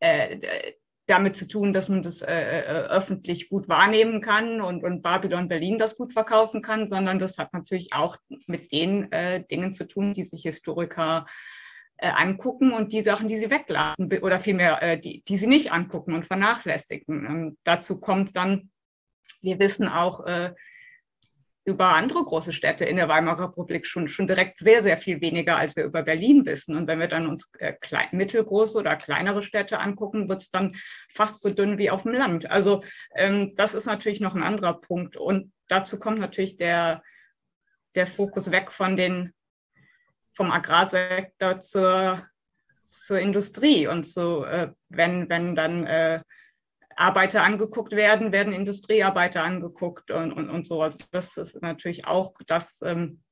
C: äh, damit zu tun, dass man das äh, äh, öffentlich gut wahrnehmen kann und, und Babylon Berlin das gut verkaufen kann, sondern das hat natürlich auch mit den äh, Dingen zu tun, die sich Historiker äh, angucken und die Sachen, die sie weglassen oder vielmehr, äh, die, die sie nicht angucken und vernachlässigen. Ähm, dazu kommt dann, wir wissen auch, äh, über andere große Städte in der Weimarer Republik schon, schon direkt sehr, sehr viel weniger, als wir über Berlin wissen. Und wenn wir dann uns äh, klein, mittelgroße oder kleinere Städte angucken, wird es dann fast so dünn wie auf dem Land. Also ähm, das ist natürlich noch ein anderer Punkt. Und dazu kommt natürlich der, der Fokus weg von den, vom Agrarsektor zur, zur Industrie. Und so, äh, wenn, wenn dann äh, Arbeiter angeguckt werden, werden Industriearbeiter angeguckt und, und, und so. Also das ist natürlich auch, das, ähm,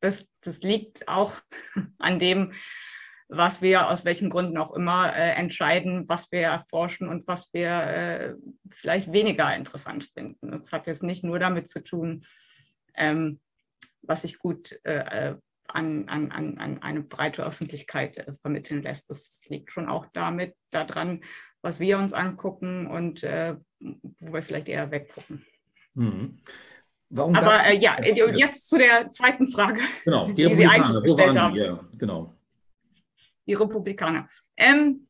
C: das, das liegt auch an dem, was wir aus welchen Gründen auch immer äh, entscheiden, was wir erforschen und was wir äh, vielleicht weniger interessant finden. Das hat jetzt nicht nur damit zu tun, ähm, was sich gut äh, an, an, an, eine breite Öffentlichkeit äh, vermitteln lässt. Das liegt schon auch damit daran, was wir uns angucken und äh, wo wir vielleicht eher weggucken. Mhm. Warum Aber äh, ja, jetzt zu der zweiten Frage.
A: Genau, die, die Sie eigentlich wo waren haben. Die? Ja, genau.
C: Die Republikaner. Ähm,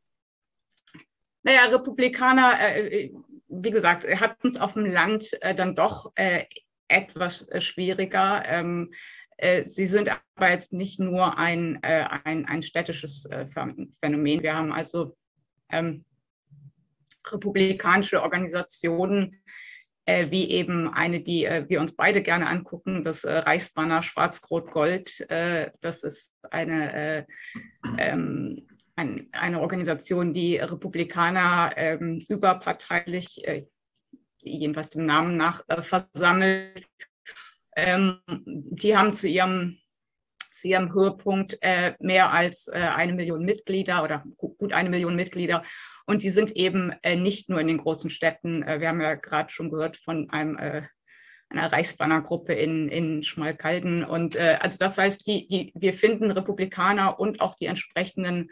C: naja, Republikaner, äh, wie gesagt, hatten es auf dem Land äh, dann doch äh, etwas äh, schwieriger. Ähm, äh, sie sind aber jetzt nicht nur ein, ein, ein städtisches Phänomen. Wir haben also ähm, republikanische Organisationen, äh, wie eben eine, die äh, wir uns beide gerne angucken, das äh, Reichsbanner Schwarz-Rot-Gold. Äh, das ist eine, äh, ähm, ein, eine Organisation, die Republikaner ähm, überparteilich, äh, jedenfalls dem Namen nach, versammelt. Ähm, die haben zu ihrem zu ihrem Höhepunkt äh, mehr als äh, eine Million Mitglieder oder gut eine Million Mitglieder und die sind eben äh, nicht nur in den großen Städten. Äh, wir haben ja gerade schon gehört von einem, äh, einer Reichsbannergruppe in, in Schmalkalden. Und äh, also das heißt, die, die, wir finden Republikaner und auch die entsprechenden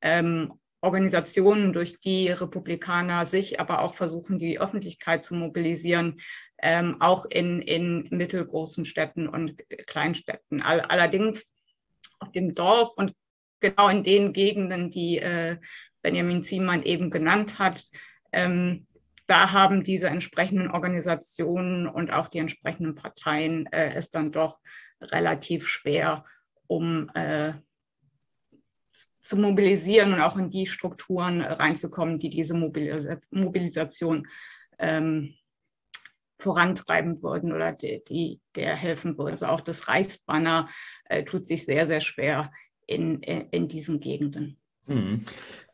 C: ähm, Organisationen, durch die Republikaner sich aber auch versuchen, die Öffentlichkeit zu mobilisieren, ähm, auch in, in mittelgroßen Städten und Kleinstädten. All, allerdings auf dem Dorf und genau in den Gegenden, die äh, Benjamin Ziemann eben genannt hat. Ähm, da haben diese entsprechenden Organisationen und auch die entsprechenden Parteien äh, es dann doch relativ schwer, um äh, zu mobilisieren und auch in die Strukturen reinzukommen, die diese Mobilis Mobilisation ähm, vorantreiben würden oder die, die, der helfen würden. Also auch das Reichsbanner äh, tut sich sehr, sehr schwer in, in, in diesen Gegenden.
A: Mhm.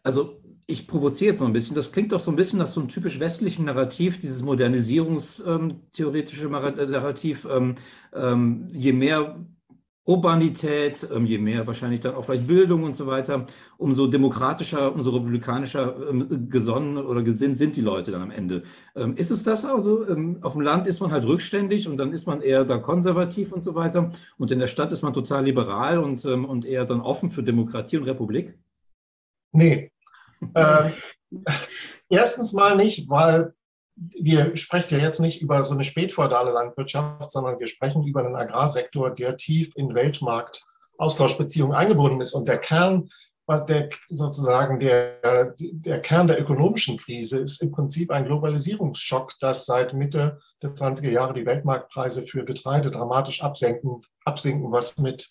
A: Also ich provoziere jetzt mal ein bisschen. Das klingt doch so ein bisschen nach so einem typisch westlichen Narrativ, dieses modernisierungstheoretische ähm, Narrativ. Ähm, ähm, je mehr Urbanität, ähm, je mehr wahrscheinlich dann auch vielleicht Bildung und so weiter, umso demokratischer, umso republikanischer ähm, gesonnen oder gesinnt sind die Leute dann am Ende. Ähm, ist es das also? auf dem Land ist man halt rückständig und dann ist man eher da konservativ und so weiter. Und in der Stadt ist man total liberal und, und eher dann offen für Demokratie und Republik?
B: Nee, äh, Erstens mal nicht, weil wir sprechen ja jetzt nicht über so eine spätfeudale Landwirtschaft, sondern wir sprechen über einen Agrarsektor, der tief in Weltmarkt-Austauschbeziehungen eingebunden ist. Und der Kern, was der sozusagen der, der Kern der ökonomischen Krise ist im Prinzip ein Globalisierungsschock, dass seit Mitte der 20er Jahre die Weltmarktpreise für Getreide dramatisch absenken, absinken, was mit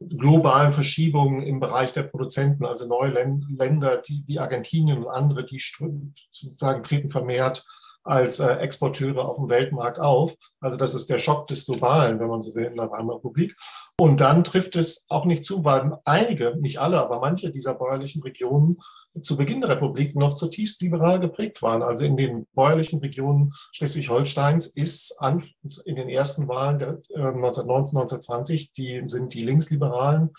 B: globalen Verschiebungen im Bereich der Produzenten, also neue Länder die, wie Argentinien und andere, die sozusagen treten vermehrt als äh, Exporteure auf dem Weltmarkt auf. Also das ist der Schock des Globalen, wenn man so will, in der Weimarer Republik. Und dann trifft es auch nicht zu, weil einige, nicht alle, aber manche dieser bäuerlichen Regionen zu Beginn der Republik noch zutiefst liberal geprägt waren. Also in den bäuerlichen Regionen Schleswig-Holsteins ist an, in den ersten Wahlen der, äh, 1919, 1920 die, sind die Linksliberalen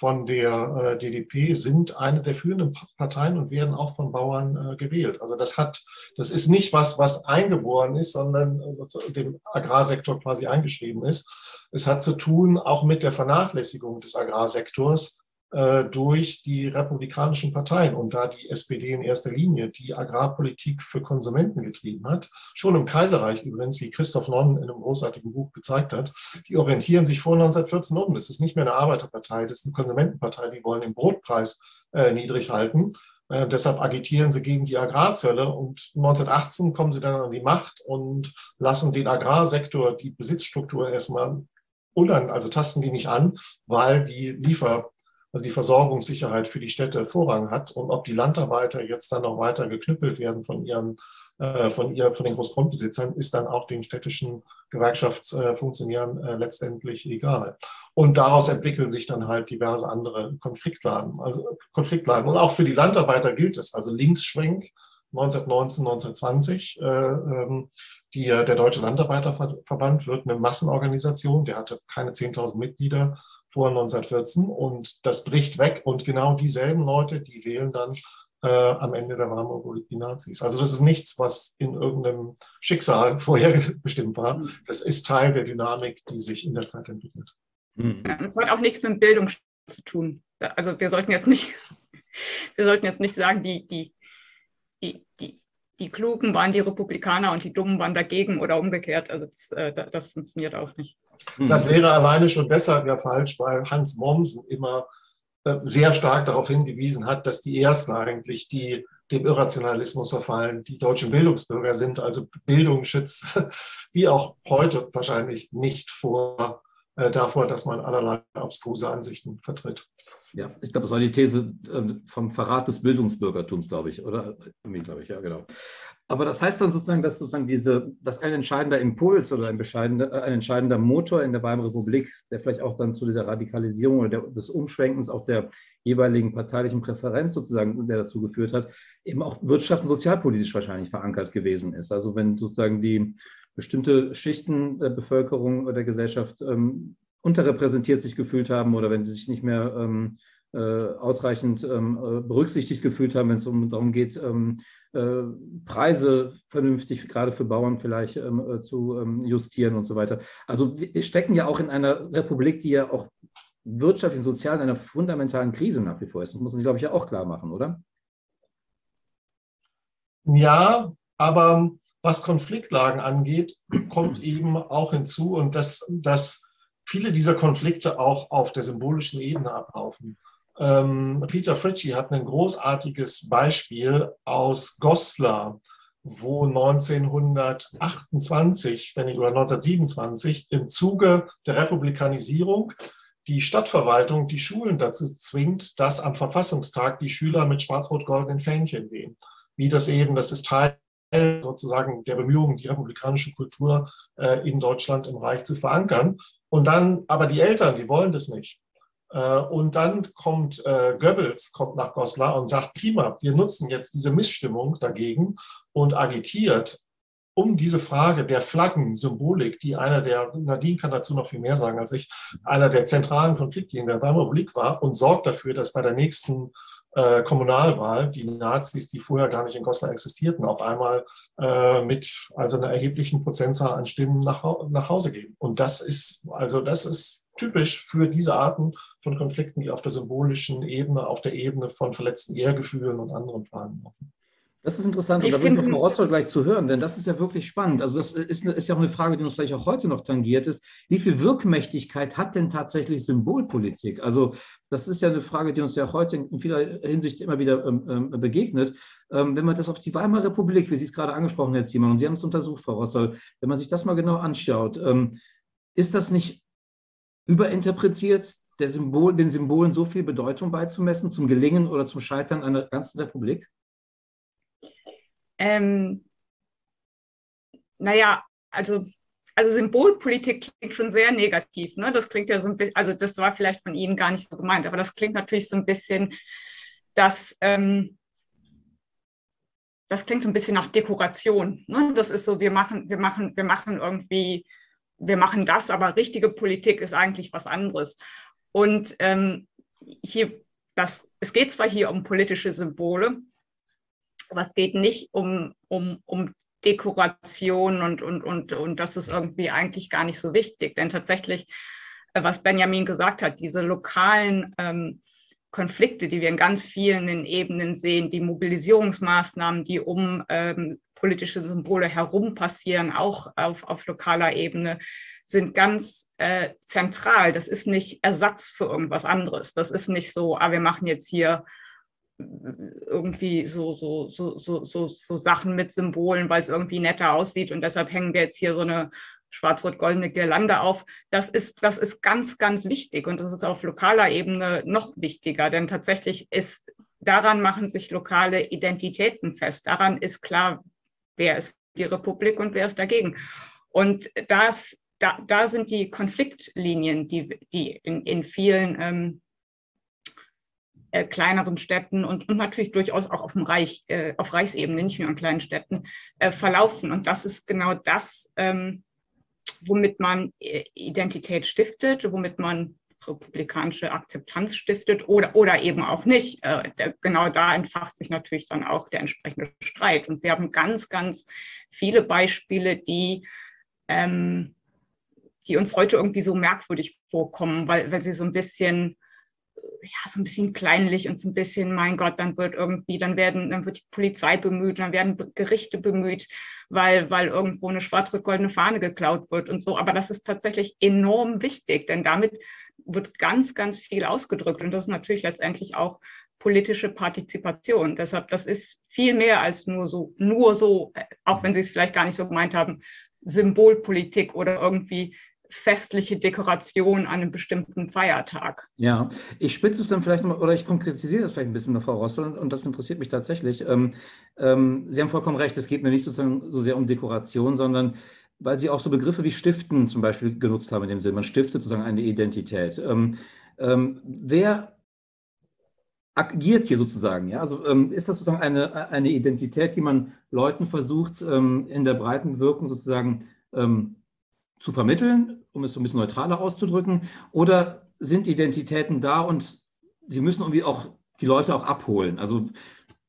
B: von der äh, DDP sind eine der führenden Parteien und werden auch von Bauern äh, gewählt. Also das hat, das ist nicht was, was eingeboren ist, sondern äh, dem Agrarsektor quasi eingeschrieben ist. Es hat zu tun auch mit der Vernachlässigung des Agrarsektors durch die republikanischen Parteien und da die SPD in erster Linie die Agrarpolitik für Konsumenten getrieben hat, schon im Kaiserreich übrigens, wie Christoph Nonn in einem großartigen Buch gezeigt hat, die orientieren sich vor 1914 um. Das ist nicht mehr eine Arbeiterpartei, das ist eine Konsumentenpartei, die wollen den Brotpreis äh, niedrig halten. Äh, deshalb agitieren sie gegen die Agrarzölle und 1918 kommen sie dann an die Macht und lassen den Agrarsektor, die Besitzstruktur erstmal unan, also tasten die nicht an, weil die Liefer also die Versorgungssicherheit für die Städte Vorrang hat und ob die Landarbeiter jetzt dann noch weiter geknüppelt werden von ihren äh, von, ihr, von den Großgrundbesitzern ist dann auch den städtischen Gewerkschaftsfunktionären äh, letztendlich egal. Und daraus entwickeln sich dann halt diverse andere Konfliktlagen. Also Konfliktlagen. Und auch für die Landarbeiter gilt es. Also Linksschwenk 1919, 1920. Äh, ähm, die, der Deutsche Landarbeiterverband wird eine Massenorganisation, der hatte keine 10.000 Mitglieder vor 1914 und das bricht weg und genau dieselben Leute, die wählen dann äh, am Ende der Weimarer Republik die Nazis. Also das ist nichts, was in irgendeinem Schicksal vorherbestimmt war. Das ist Teil der Dynamik, die sich in der Zeit entwickelt.
C: Ja, das hat auch nichts mit Bildung zu tun. Also wir sollten jetzt nicht, wir sollten jetzt nicht sagen, die, die, die, die, die Klugen waren die Republikaner und die Dummen waren dagegen oder umgekehrt. Also das, äh, das funktioniert auch nicht.
B: Das wäre alleine schon deshalb ja falsch, weil Hans Mommsen immer äh, sehr stark darauf hingewiesen hat, dass die Ersten eigentlich, die dem Irrationalismus verfallen, die deutschen Bildungsbürger sind. Also Bildung schützt, wie auch heute wahrscheinlich nicht vor, äh, davor, dass man allerlei abstruse Ansichten vertritt.
A: Ja, ich glaube, das war die These äh, vom Verrat des Bildungsbürgertums, glaube ich, oder? Glaube ich, ja, genau. Aber das heißt dann sozusagen, dass sozusagen diese, dass ein entscheidender Impuls oder ein, bescheidender, äh, ein entscheidender Motor in der Weimarer Republik, der vielleicht auch dann zu dieser Radikalisierung oder der, des Umschwenkens auch der jeweiligen parteilichen Präferenz sozusagen, der dazu geführt hat, eben auch wirtschafts- und sozialpolitisch wahrscheinlich verankert gewesen ist. Also wenn sozusagen die bestimmte Schichten der Bevölkerung oder der Gesellschaft ähm, unterrepräsentiert sich gefühlt haben oder wenn sie sich nicht mehr ähm, äh, ausreichend ähm, äh, berücksichtigt gefühlt haben, wenn es um, darum geht, ähm, äh, Preise vernünftig, gerade für Bauern vielleicht ähm, äh, zu ähm, justieren und so weiter. Also wir stecken ja auch in einer Republik, die ja auch wirtschaftlich und sozial in einer fundamentalen Krise nach wie vor ist. Das muss man sich, glaube ich, ja auch klar machen, oder?
B: Ja, aber was Konfliktlagen angeht, kommt eben auch hinzu und dass, dass viele dieser Konflikte auch auf der symbolischen Ebene ablaufen. Ähm, Peter Fritschi hat ein großartiges Beispiel aus Goslar, wo 1928, wenn nicht, oder 1927 im Zuge der Republikanisierung die Stadtverwaltung die Schulen dazu zwingt, dass am Verfassungstag die Schüler mit schwarz-rot-goldenen Fähnchen wehen. Wie das eben, das ist Teil sozusagen der Bemühungen, die republikanische Kultur äh, in Deutschland im Reich zu verankern. Und dann, aber die Eltern, die wollen das nicht. Äh, und dann kommt äh, Goebbels kommt nach Goslar und sagt, prima, wir nutzen jetzt diese Missstimmung dagegen und agitiert um diese Frage der Flaggen-Symbolik, die einer der, Nadine kann dazu noch viel mehr sagen als ich, einer der zentralen Konflikte in der Weimarer Republik war und sorgt dafür, dass bei der nächsten äh, Kommunalwahl die Nazis, die vorher gar nicht in Goslar existierten, auf einmal äh, mit also einer erheblichen Prozentzahl an Stimmen nach, nach Hause gehen. Und das ist, also das ist typisch für diese Arten von Konflikten, die auf der symbolischen Ebene, auf der Ebene von verletzten Ehrgefühlen und anderen Fragen machen.
A: Das ist interessant und da würde ich Frau Rossler gleich zu hören, denn das ist ja wirklich spannend. Also das ist, ist ja auch eine Frage, die uns vielleicht auch heute noch tangiert ist. Wie viel Wirkmächtigkeit hat denn tatsächlich Symbolpolitik? Also das ist ja eine Frage, die uns ja heute in vieler Hinsicht immer wieder ähm, ähm begegnet. Ähm, wenn man das auf die Weimarer Republik, wie Sie es gerade angesprochen haben, Herr Ziemann, und Sie haben es untersucht, Frau Rossel, wenn man sich das mal genau anschaut, ähm, ist das nicht überinterpretiert, der Symbol, den Symbolen so viel Bedeutung beizumessen zum Gelingen oder zum Scheitern einer ganzen Republik?
C: Ähm, naja, also, also Symbolpolitik klingt schon sehr negativ. Ne? Das klingt ja so ein bisschen, also das war vielleicht von Ihnen gar nicht so gemeint, aber das klingt natürlich so ein bisschen, dass ähm, das klingt so ein bisschen nach Dekoration. Ne? Das ist so, wir machen, wir machen, wir machen irgendwie, wir machen das, aber richtige Politik ist eigentlich was anderes. Und ähm, hier, das, es geht zwar hier um politische Symbole, aber es geht nicht um, um, um Dekoration und, und, und, und das ist irgendwie eigentlich gar nicht so wichtig. Denn tatsächlich, äh, was Benjamin gesagt hat, diese lokalen ähm, Konflikte, die wir in ganz vielen Ebenen sehen, die Mobilisierungsmaßnahmen, die um ähm, politische Symbole herum passieren, auch auf, auf lokaler Ebene, sind ganz äh, zentral. Das ist nicht Ersatz für irgendwas anderes. Das ist nicht so, ah, wir machen jetzt hier irgendwie so, so, so, so, so, so Sachen mit Symbolen, weil es irgendwie netter aussieht und deshalb hängen wir jetzt hier so eine schwarz-rot-goldene Girlande auf. Das ist, das ist ganz, ganz wichtig und das ist auf lokaler Ebene noch wichtiger, denn tatsächlich ist, daran machen sich lokale Identitäten fest. Daran ist klar, wer ist die Republik und wer ist dagegen. Und das, da, da sind die Konfliktlinien, die, die in, in vielen ähm, äh, kleineren Städten und, und natürlich durchaus auch auf dem Reich, äh, auf Reichsebene, nicht nur in kleinen Städten, äh, verlaufen. Und das ist genau das, ähm, womit man äh, Identität stiftet, womit man republikanische Akzeptanz stiftet oder, oder eben auch nicht. Äh, der, genau da entfacht sich natürlich dann auch der entsprechende Streit. Und wir haben ganz, ganz viele Beispiele, die, ähm, die uns heute irgendwie so merkwürdig vorkommen, weil, weil sie so ein bisschen ja, so ein bisschen kleinlich und so ein bisschen, mein Gott, dann wird irgendwie, dann werden, dann wird die Polizei bemüht, dann werden Gerichte bemüht, weil, weil irgendwo eine schwarz-rot-goldene Fahne geklaut wird und so. Aber das ist tatsächlich enorm wichtig, denn damit wird ganz, ganz viel ausgedrückt. Und das ist natürlich letztendlich auch politische Partizipation. Deshalb, das ist viel mehr als nur so, nur so, äh, auch wenn Sie es vielleicht gar nicht so gemeint haben, Symbolpolitik oder irgendwie festliche Dekoration an einem bestimmten Feiertag.
A: Ja, ich spitze es dann vielleicht noch, oder ich konkretisiere das vielleicht ein bisschen noch, Frau Rossel, und, das interessiert mich tatsächlich. Ähm, ähm, Sie haben vollkommen recht, es geht mir nicht sozusagen so sehr um Dekoration, sondern weil Sie auch so Begriffe wie Stiften zum Beispiel genutzt haben, in dem Sinne, man stiftet sozusagen eine Identität. Ähm, ähm wer agiert hier sozusagen? Ja? Also ähm, ist das sozusagen eine, eine Identität, die man Leuten versucht, ähm, in der breiten Wirkung sozusagen ähm, zu vermitteln, um es so ein bisschen neutraler auszudrücken? Oder sind Identitäten da und sie müssen irgendwie auch die Leute auch abholen? Also,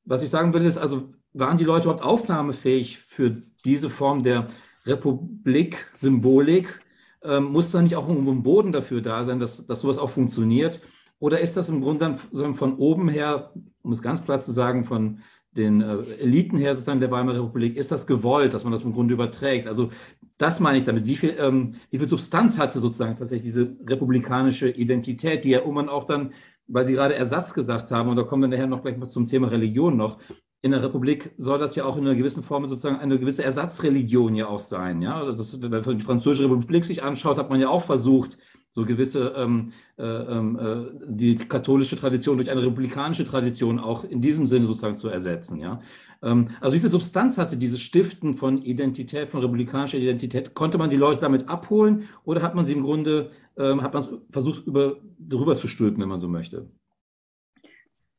A: was ich sagen will, ist, also waren die Leute überhaupt aufnahmefähig für diese Form der Republik-Symbolik? Ähm, muss da nicht auch irgendwo ein Boden dafür da sein, dass, dass sowas auch funktioniert? Oder ist das im Grunde dann von oben her, um es ganz klar zu sagen, von den äh, Eliten her sozusagen der Weimarer Republik, ist das gewollt, dass man das im Grunde überträgt? Also das meine ich damit. Wie viel, ähm, wie viel Substanz hatte sozusagen tatsächlich diese republikanische Identität, die ja man auch dann, weil Sie gerade Ersatz gesagt haben, und da kommen wir nachher noch gleich mal zum Thema Religion noch, in der Republik soll das ja auch in einer gewissen Form sozusagen eine gewisse Ersatzreligion ja auch sein. Ja? Das, wenn man die Französische Republik sich anschaut, hat man ja auch versucht, so gewisse ähm, äh, ähm, äh, die katholische Tradition durch eine republikanische Tradition auch in diesem Sinne sozusagen zu ersetzen. Ja? Ähm, also wie viel Substanz hatte dieses Stiften von Identität, von republikanischer Identität? Konnte man die Leute damit abholen oder hat man sie im Grunde, ähm, hat man es versucht, über, darüber zu stülpen, wenn man so möchte?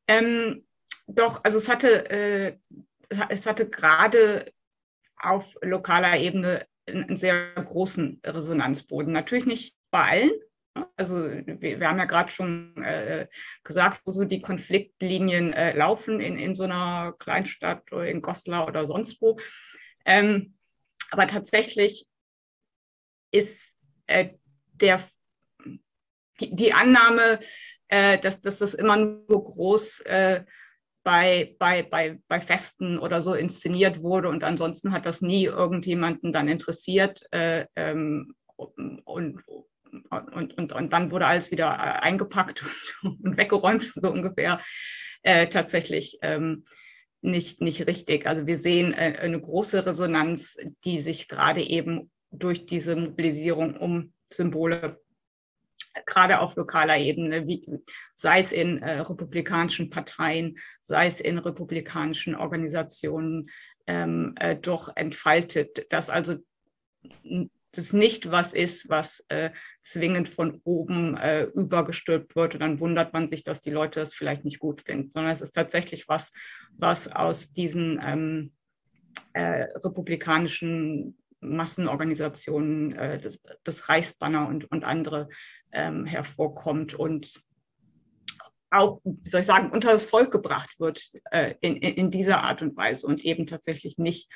C: Ähm, doch, also es hatte, äh, es hatte gerade auf lokaler Ebene einen sehr großen Resonanzboden. Natürlich nicht bei allen. Also wir, wir haben ja gerade schon äh, gesagt, wo so die Konfliktlinien äh, laufen in, in so einer Kleinstadt oder in Goslar oder sonst wo. Ähm, aber tatsächlich ist äh, der, die, die Annahme, äh, dass, dass das immer nur groß äh, bei, bei, bei, bei Festen oder so inszeniert wurde und ansonsten hat das nie irgendjemanden dann interessiert äh, ähm, und, und, und, und, dann wurde alles wieder äh, eingepackt und, weggeräumt, so ungefähr. Äh, tatsächlich ähm, nicht, nicht richtig. Also wir sehen äh, eine große Resonanz, die sich gerade eben durch diese Mobilisierung um Symbole gerade auf lokaler Ebene, wie, sei es in äh, republikanischen Parteien, sei es in republikanischen Organisationen, ähm, äh, doch entfaltet, dass also das nicht was ist, was äh, zwingend von oben äh, übergestülpt wird und dann wundert man sich, dass die Leute das vielleicht nicht gut finden, sondern es ist tatsächlich was, was aus diesen ähm, äh, republikanischen Massenorganisationen, äh, das, das, Reichsbanner und, und andere ähm, hervorkommt und auch, wie soll ich sagen, unter das Volk gebracht wird äh, in, in, dieser Art und Weise und eben tatsächlich nicht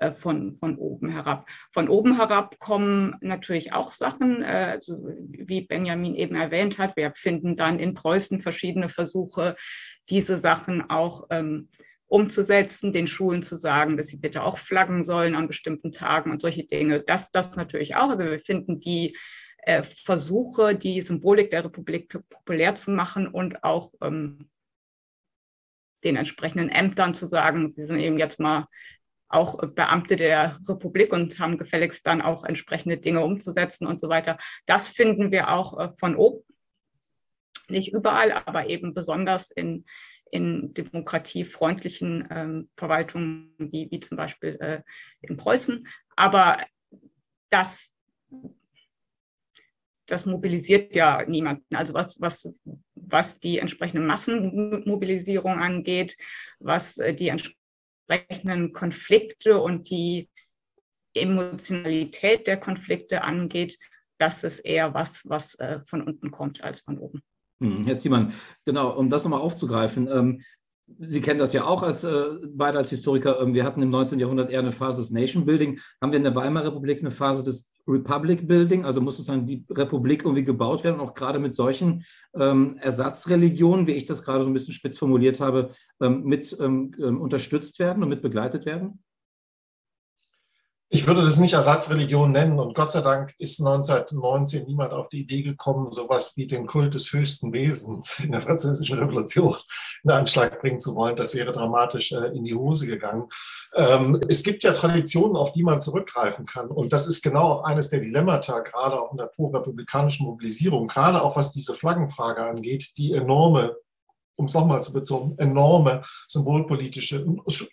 C: äh, von, von oben herab. Von oben herab kommen natürlich auch Sachen, also wie Benjamin eben erwähnt hat. Wir finden dann in Preußen verschiedene Versuche, diese Sachen auch ähm, umzusetzen, den Schulen zu sagen, dass sie bitte auch flaggen sollen an bestimmten Tagen und solche Dinge. Das, das natürlich auch. Also wir finden die äh, Versuche, die Symbolik der Republik populär zu machen und auch ähm, den entsprechenden Ämtern zu sagen, sie sind eben jetzt mal auch Beamte der Republik und haben gefälligst dann auch entsprechende Dinge umzusetzen und so weiter. Das finden wir auch äh, von oben. Nicht überall, aber eben besonders in, in demokratiefreundlichen ähm, Verwaltungen, wie, wie zum Beispiel äh, in Preußen. Aber das, das mobilisiert ja niemanden. Also was, was, was die entsprechende Massenmobilisierung angeht, was äh, die entsprechenden Konflikte und die Emotionalität der Konflikte angeht, das ist eher was, was äh, von unten kommt als von oben.
A: Hm, Herr Ziemann, genau, um das nochmal aufzugreifen. Ähm, Sie kennen das ja auch als äh, beide als Historiker. Ähm, wir hatten im 19. Jahrhundert eher eine Phase des Nation Building. Haben wir in der Weimarer Republik eine Phase des Republic Building? Also muss sozusagen die Republik irgendwie gebaut werden, auch gerade mit solchen ähm, Ersatzreligionen, wie ich das gerade so ein bisschen spitz formuliert habe, ähm, mit ähm, ähm unterstützt werden und mit begleitet werden?
B: Ich würde das nicht Ersatzreligion nennen und Gott sei Dank ist 1919 niemand auf die Idee gekommen, sowas wie den Kult des höchsten Wesens in der französischen Revolution in Anschlag bringen zu wollen. Das wäre dramatisch äh, in die Hose gegangen. Ähm, es gibt ja Traditionen, auf die man zurückgreifen kann und das ist genau eines der Dilemmata, gerade auch in der pro-republikanischen Mobilisierung, gerade auch was diese Flaggenfrage angeht, die enorme um es nochmal zu betonen, enorme symbolpolitische,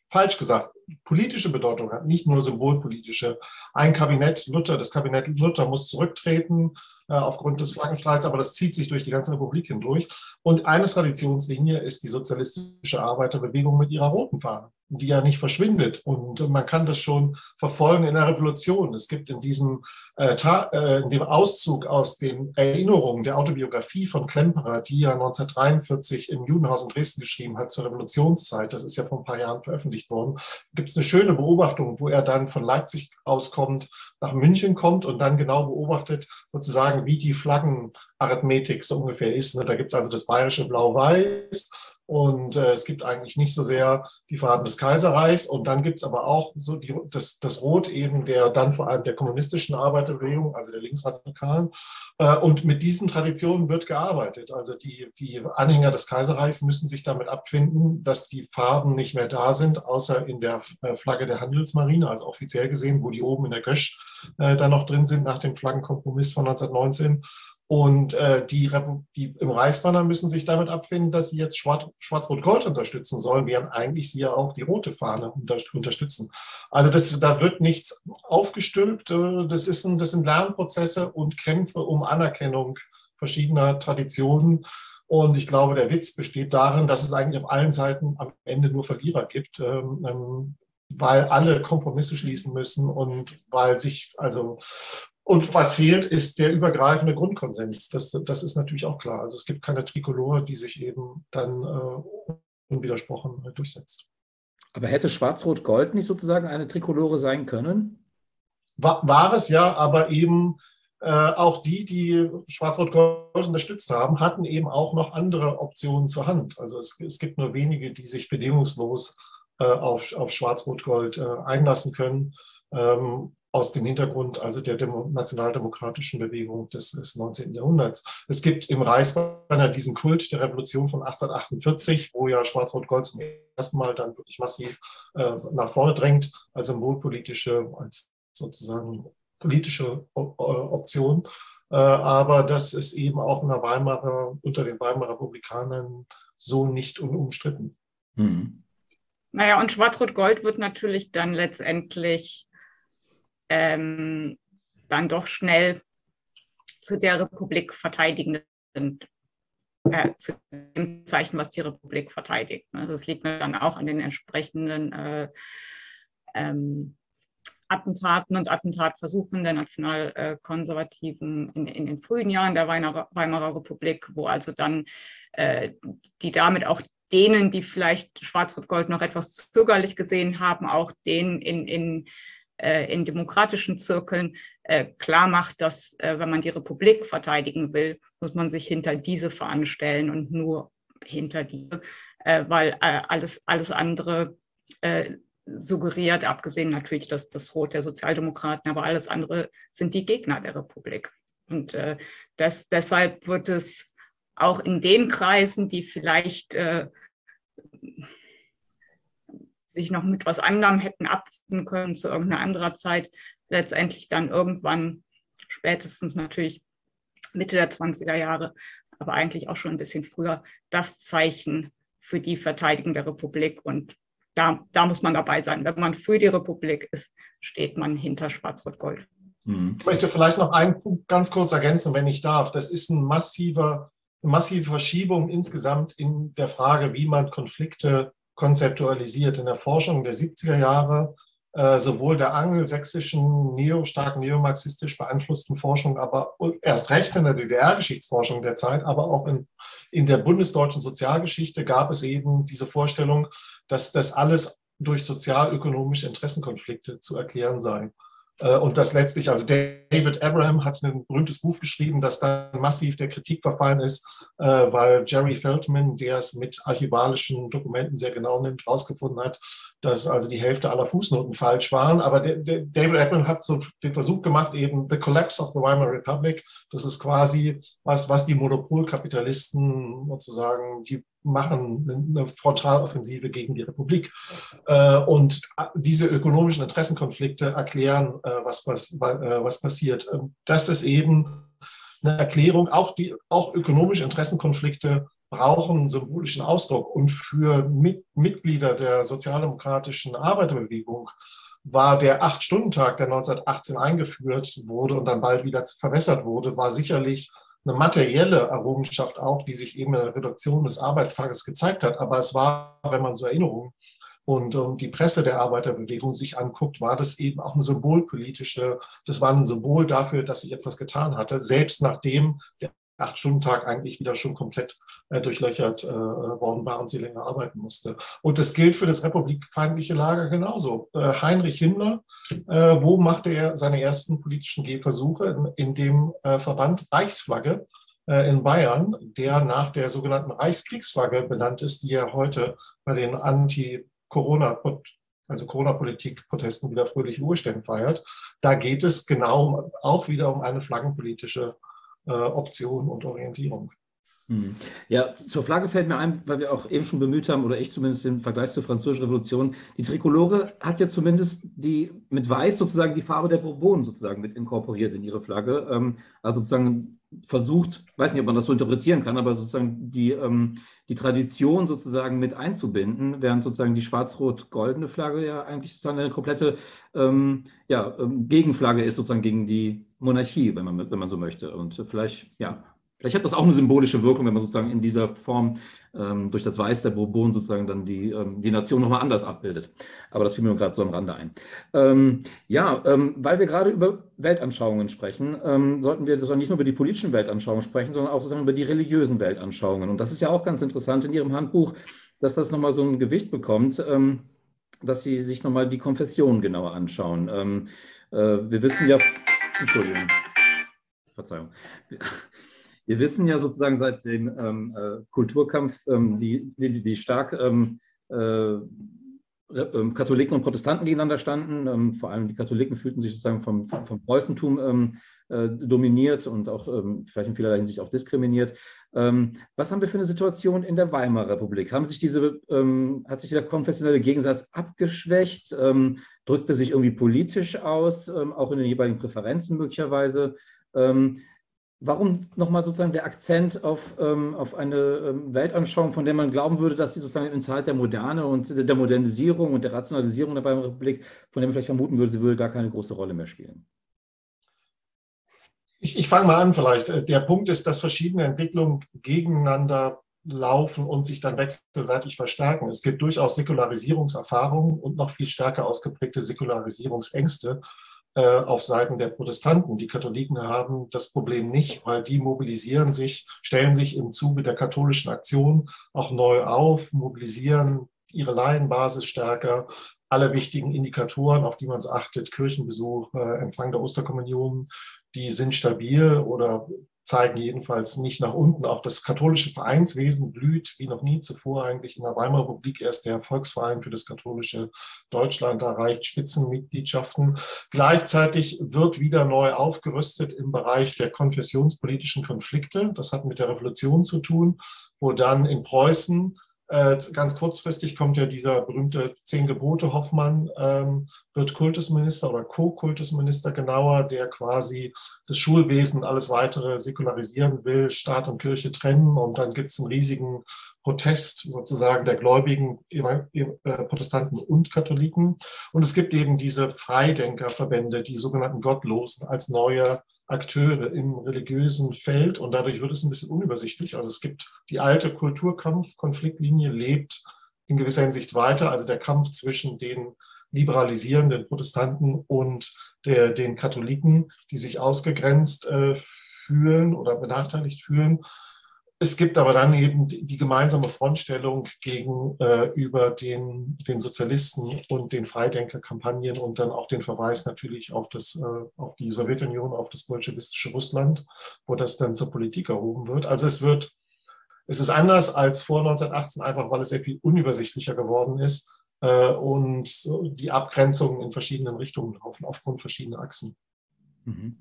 B: falsch gesagt, politische Bedeutung hat, nicht nur symbolpolitische. Ein Kabinett Luther, das Kabinett Luther muss zurücktreten äh, aufgrund des Flaggenstreits, aber das zieht sich durch die ganze Republik hindurch. Und eine Traditionslinie ist die sozialistische Arbeiterbewegung mit ihrer roten Fahne die ja nicht verschwindet. Und man kann das schon verfolgen in der Revolution. Es gibt in diesem äh, äh, in dem Auszug aus den Erinnerungen der Autobiografie von Klemperer, die er 1943 im Judenhaus in Dresden geschrieben hat zur Revolutionszeit, das ist ja vor ein paar Jahren veröffentlicht worden, gibt es eine schöne Beobachtung, wo er dann von Leipzig auskommt, nach München kommt und dann genau beobachtet, sozusagen, wie die Flaggenarithmetik so ungefähr ist. Ne? Da gibt es also das bayerische Blau-Weiß und äh, es gibt eigentlich nicht so sehr die Farben des Kaiserreichs. Und dann gibt es aber auch so die, das, das Rot eben der dann vor allem der kommunistischen Arbeiterbewegung, also der Linksradikalen. Äh, und mit diesen Traditionen wird gearbeitet. Also die, die Anhänger des Kaiserreichs müssen sich damit abfinden, dass die Farben nicht mehr da sind, außer in der äh, Flagge der Handelsmarine, also offiziell gesehen, wo die oben in der Gösch äh, dann noch drin sind nach dem Flaggenkompromiss von 1919. Und äh, die, die im Reichsbanner müssen sich damit abfinden, dass sie jetzt Schwarz-Rot-Gold unterstützen sollen, während eigentlich sie ja auch die rote Fahne unter, unterstützen. Also das, da wird nichts aufgestülpt. Äh, das, ist ein, das sind Lernprozesse und Kämpfe um Anerkennung verschiedener Traditionen. Und ich glaube, der Witz besteht darin, dass es eigentlich auf allen Seiten am Ende nur Verlierer gibt, ähm, ähm weil alle Kompromisse schließen müssen und weil sich also und was fehlt, ist der übergreifende Grundkonsens. Das, das ist natürlich auch klar. Also es gibt keine Trikolore, die sich eben dann äh, unwidersprochen durchsetzt.
A: Aber hätte Schwarz-Rot-Gold nicht sozusagen eine Trikolore sein können?
B: War, war, es ja, aber eben äh, auch die, die Schwarz-Rot-Gold unterstützt haben, hatten eben auch noch andere Optionen zur Hand. Also es, es gibt nur wenige, die sich bedingungslos äh, auf, auf Schwarz-Rot-Gold äh, einlassen können. Ähm, aus dem Hintergrund also der Demo nationaldemokratischen Bewegung des, des 19. Jahrhunderts. Es gibt im Reichsbanner diesen Kult der Revolution von 1848, wo ja Schwarz-Rot-Gold zum ersten Mal dann wirklich massiv äh, nach vorne drängt als symbolpolitische, als sozusagen politische Option. Äh, aber das ist eben auch in der Weimarer, unter den Weimarer Republikanern so nicht unumstritten. Mhm.
C: Naja, und Schwarz-Rot-Gold wird natürlich dann letztendlich ähm, dann doch schnell zu der Republik verteidigenden, äh, zu dem Zeichen, was die Republik verteidigt. Also es liegt dann auch an den entsprechenden äh, ähm, Attentaten und Attentatversuchen der Nationalkonservativen in, in, den frühen Jahren der Weimarer, Republik, wo also dann äh, die damit auch denen, die vielleicht Schwarz-Rot-Gold noch etwas zögerlich gesehen haben, auch denen in, in, in demokratischen Zirkeln äh, klar macht, dass äh, wenn man die Republik verteidigen will, muss man sich hinter diese veranstellen und nur hinter die, äh, weil äh, alles, alles andere äh, suggeriert, abgesehen natürlich das, das Rot der Sozialdemokraten, aber alles andere sind die Gegner der Republik. Und äh, das, deshalb wird es auch in den Kreisen, die vielleicht äh, sich noch mit was anderem hätten abfinden können zu irgendeiner anderen Zeit, letztendlich dann irgendwann, spätestens natürlich Mitte der 20er Jahre, aber eigentlich auch schon ein bisschen früher, das Zeichen für die Verteidigung der Republik und da, da muss man dabei sein. Wenn man für die Republik ist, steht man hinter Schwarz-Rot-Gold.
B: Mhm. Ich möchte vielleicht noch einen Punkt ganz kurz ergänzen, wenn ich darf. Das ist ein massiver, eine massive Verschiebung insgesamt in der Frage, wie man Konflikte konzeptualisiert. In der Forschung der 70er Jahre äh, sowohl der angelsächsischen, neo, stark neomarxistisch beeinflussten Forschung, aber erst recht in der DDR-Geschichtsforschung der Zeit, aber auch in, in der bundesdeutschen Sozialgeschichte gab es eben diese Vorstellung, dass das alles durch sozialökonomische Interessenkonflikte zu erklären sei. Äh, und das letztlich, also David Abraham hat ein berühmtes Buch geschrieben, das dann massiv der Kritik verfallen ist, äh, weil Jerry Feldman, der es mit archivalischen Dokumenten sehr genau nimmt, herausgefunden hat, dass also die Hälfte aller Fußnoten falsch waren. Aber David Abraham hat so den Versuch gemacht, eben The Collapse of the Weimar Republic, das ist quasi was, was die Monopolkapitalisten sozusagen, die machen eine Frontaloffensive gegen die Republik. Äh, und diese ökonomischen Interessenkonflikte erklären, äh, was, was, äh, was passiert. Ähm, das ist eben eine Erklärung, auch, die, auch ökonomische Interessenkonflikte brauchen symbolischen Ausdruck. Und für Mitglieder der sozialdemokratischen Arbeiterbewegung war der Acht-Stunden-Tag, der 1918 eingeführt wurde und dann bald wieder verwässert wurde, war sicherlich eine materielle Errungenschaft auch, die sich eben in der Reduktion des Arbeitstages gezeigt hat. Aber es war, wenn man so Erinnerungen und, und die Presse der Arbeiterbewegung sich anguckt, war das eben auch eine symbolpolitische, das war ein Symbol dafür, dass sich etwas getan hatte, selbst nachdem der Acht-Stunden-Tag eigentlich wieder schon komplett äh, durchlöchert äh, worden war und sie länger arbeiten musste. Und das gilt für das republikfeindliche Lager genauso. Äh, Heinrich Himmler, äh, wo machte er seine ersten politischen Gehversuche? In, in dem äh, Verband Reichsflagge äh, in Bayern, der nach der sogenannten Reichskriegsflagge benannt ist, die er heute bei den Anti-Corona- also Corona-Politik-Protesten wieder fröhliche Urstände feiert. Da geht es genau auch wieder um eine flaggenpolitische Option und Orientierung.
A: Hm. Ja, zur Flagge fällt mir ein, weil wir auch eben schon bemüht haben, oder ich zumindest den Vergleich zur Französischen Revolution. Die Trikolore hat ja zumindest die mit Weiß sozusagen die Farbe der Bourbonen sozusagen mit inkorporiert in ihre Flagge. Ähm, also sozusagen versucht, weiß nicht, ob man das so interpretieren kann, aber sozusagen die, ähm, die Tradition sozusagen mit einzubinden, während sozusagen die schwarz-rot-goldene Flagge ja eigentlich sozusagen eine komplette ähm, ja, Gegenflagge ist sozusagen gegen die Monarchie, wenn man, wenn man so möchte. Und vielleicht, ja, Vielleicht hat das auch eine symbolische Wirkung, wenn man sozusagen in dieser Form ähm, durch das Weiß der Bourbon sozusagen dann die, ähm, die Nation nochmal anders abbildet. Aber das fiel mir gerade so am Rande ein. Ähm, ja, ähm, weil wir gerade über Weltanschauungen sprechen, ähm, sollten wir sozusagen nicht nur über die politischen Weltanschauungen sprechen, sondern auch sozusagen über die religiösen Weltanschauungen. Und das ist ja auch ganz interessant in Ihrem Handbuch, dass das nochmal so ein Gewicht bekommt, ähm, dass Sie sich nochmal die Konfession genauer anschauen. Äh, wir wissen ja, Entschuldigung. Verzeihung. Wir wissen ja sozusagen seit dem ähm, äh, Kulturkampf, ähm, wie, wie, wie, stark ähm, äh, ähm, Katholiken und Protestanten gegeneinander standen. Ähm, vor allem die Katholiken fühlten sich sozusagen vom, vom Preußentum ähm, äh, dominiert und auch vielleicht in vielerlei Hinsicht auch diskriminiert. was haben wir für eine Situation in der Weimarer Republik? Haben sich diese, hat sich der konfessionelle Gegensatz abgeschwächt? drückte sich irgendwie politisch aus, auch in den jeweiligen Präferenzen möglicherweise? Warum nochmal sozusagen der Akzent auf, ähm, auf eine ähm, Weltanschauung, von der man glauben würde, dass sie sozusagen in Zeit der Moderne und der Modernisierung und der Rationalisierung der Weimarer Republik, von der man vielleicht vermuten würde, sie würde gar keine große Rolle mehr spielen?
B: Ich, ich fange mal an vielleicht. Der Punkt ist, dass verschiedene Entwicklungen gegeneinander laufen und sich dann wechselseitig verstärken. Es gibt durchaus Säkularisierungserfahrungen und noch viel stärker ausgeprägte Säkularisierungsängste. Äh, auf Seiten der Protestanten. Die Katholiken haben das Problem nicht, weil die mobilisieren sich, stellen sich im Zuge der katholischen Aktion auch neu auf, mobilisieren ihre Laienbasis stärker, alle wichtigen Indikatoren, auf die man achtet, Kirchenbesuch, äh, Empfang der Osterkommunion, die sind stabil oder zeigen jedenfalls nicht nach unten. Auch das katholische Vereinswesen blüht wie noch nie zuvor eigentlich in der Weimarer Republik. Erst der Volksverein für das katholische Deutschland erreicht Spitzenmitgliedschaften. Gleichzeitig wird wieder neu aufgerüstet im Bereich der konfessionspolitischen Konflikte. Das hat mit der Revolution zu tun, wo dann in Preußen ganz kurzfristig kommt ja dieser berühmte Zehn Gebote Hoffmann, ähm, wird Kultusminister oder Co-Kultusminister genauer, der quasi das Schulwesen, alles weitere säkularisieren will, Staat und Kirche trennen. Und dann gibt es einen riesigen Protest sozusagen der Gläubigen, äh, Protestanten und Katholiken. Und es gibt eben diese Freidenkerverbände, die sogenannten Gottlosen, als neue Akteure im religiösen Feld und dadurch wird es ein bisschen unübersichtlich. Also es gibt die alte Kulturkampf-Konfliktlinie lebt in gewisser Hinsicht weiter, also der Kampf zwischen den liberalisierenden Protestanten und der, den Katholiken, die sich ausgegrenzt äh, fühlen oder benachteiligt fühlen. Es gibt aber dann eben die gemeinsame Frontstellung gegenüber äh, den, den Sozialisten und den Freidenkerkampagnen und dann auch den Verweis natürlich auf, das, äh, auf die Sowjetunion, auf das bolschewistische Russland, wo das dann zur Politik erhoben wird. Also es wird, es ist anders als vor 1918, einfach weil es sehr viel unübersichtlicher geworden ist äh, und die Abgrenzungen in verschiedenen Richtungen laufen, aufgrund verschiedener Achsen. Mhm.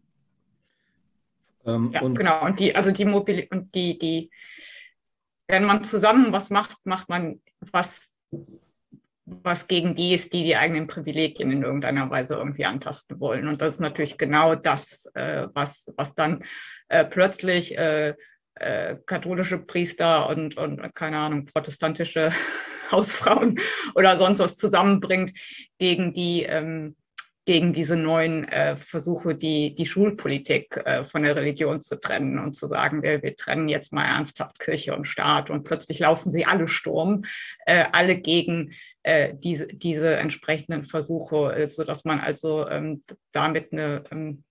C: Ähm, ja, und genau. Und die, also die Mobilität und die, die, wenn man zusammen was macht, macht man was, was gegen die ist, die die eigenen Privilegien in irgendeiner Weise irgendwie antasten wollen. Und das ist natürlich genau das, äh, was, was dann äh, plötzlich äh, äh katholische Priester und, und, keine Ahnung, protestantische Hausfrauen oder sonst was zusammenbringt gegen die ähm, gegen diese neuen äh, Versuche, die, die Schulpolitik äh, von der Religion zu trennen und zu sagen, wir, wir trennen jetzt mal ernsthaft Kirche und Staat und plötzlich laufen sie alle Sturm, äh, alle gegen äh, diese, diese entsprechenden Versuche, äh, sodass man also ähm, damit eine ähm, äh,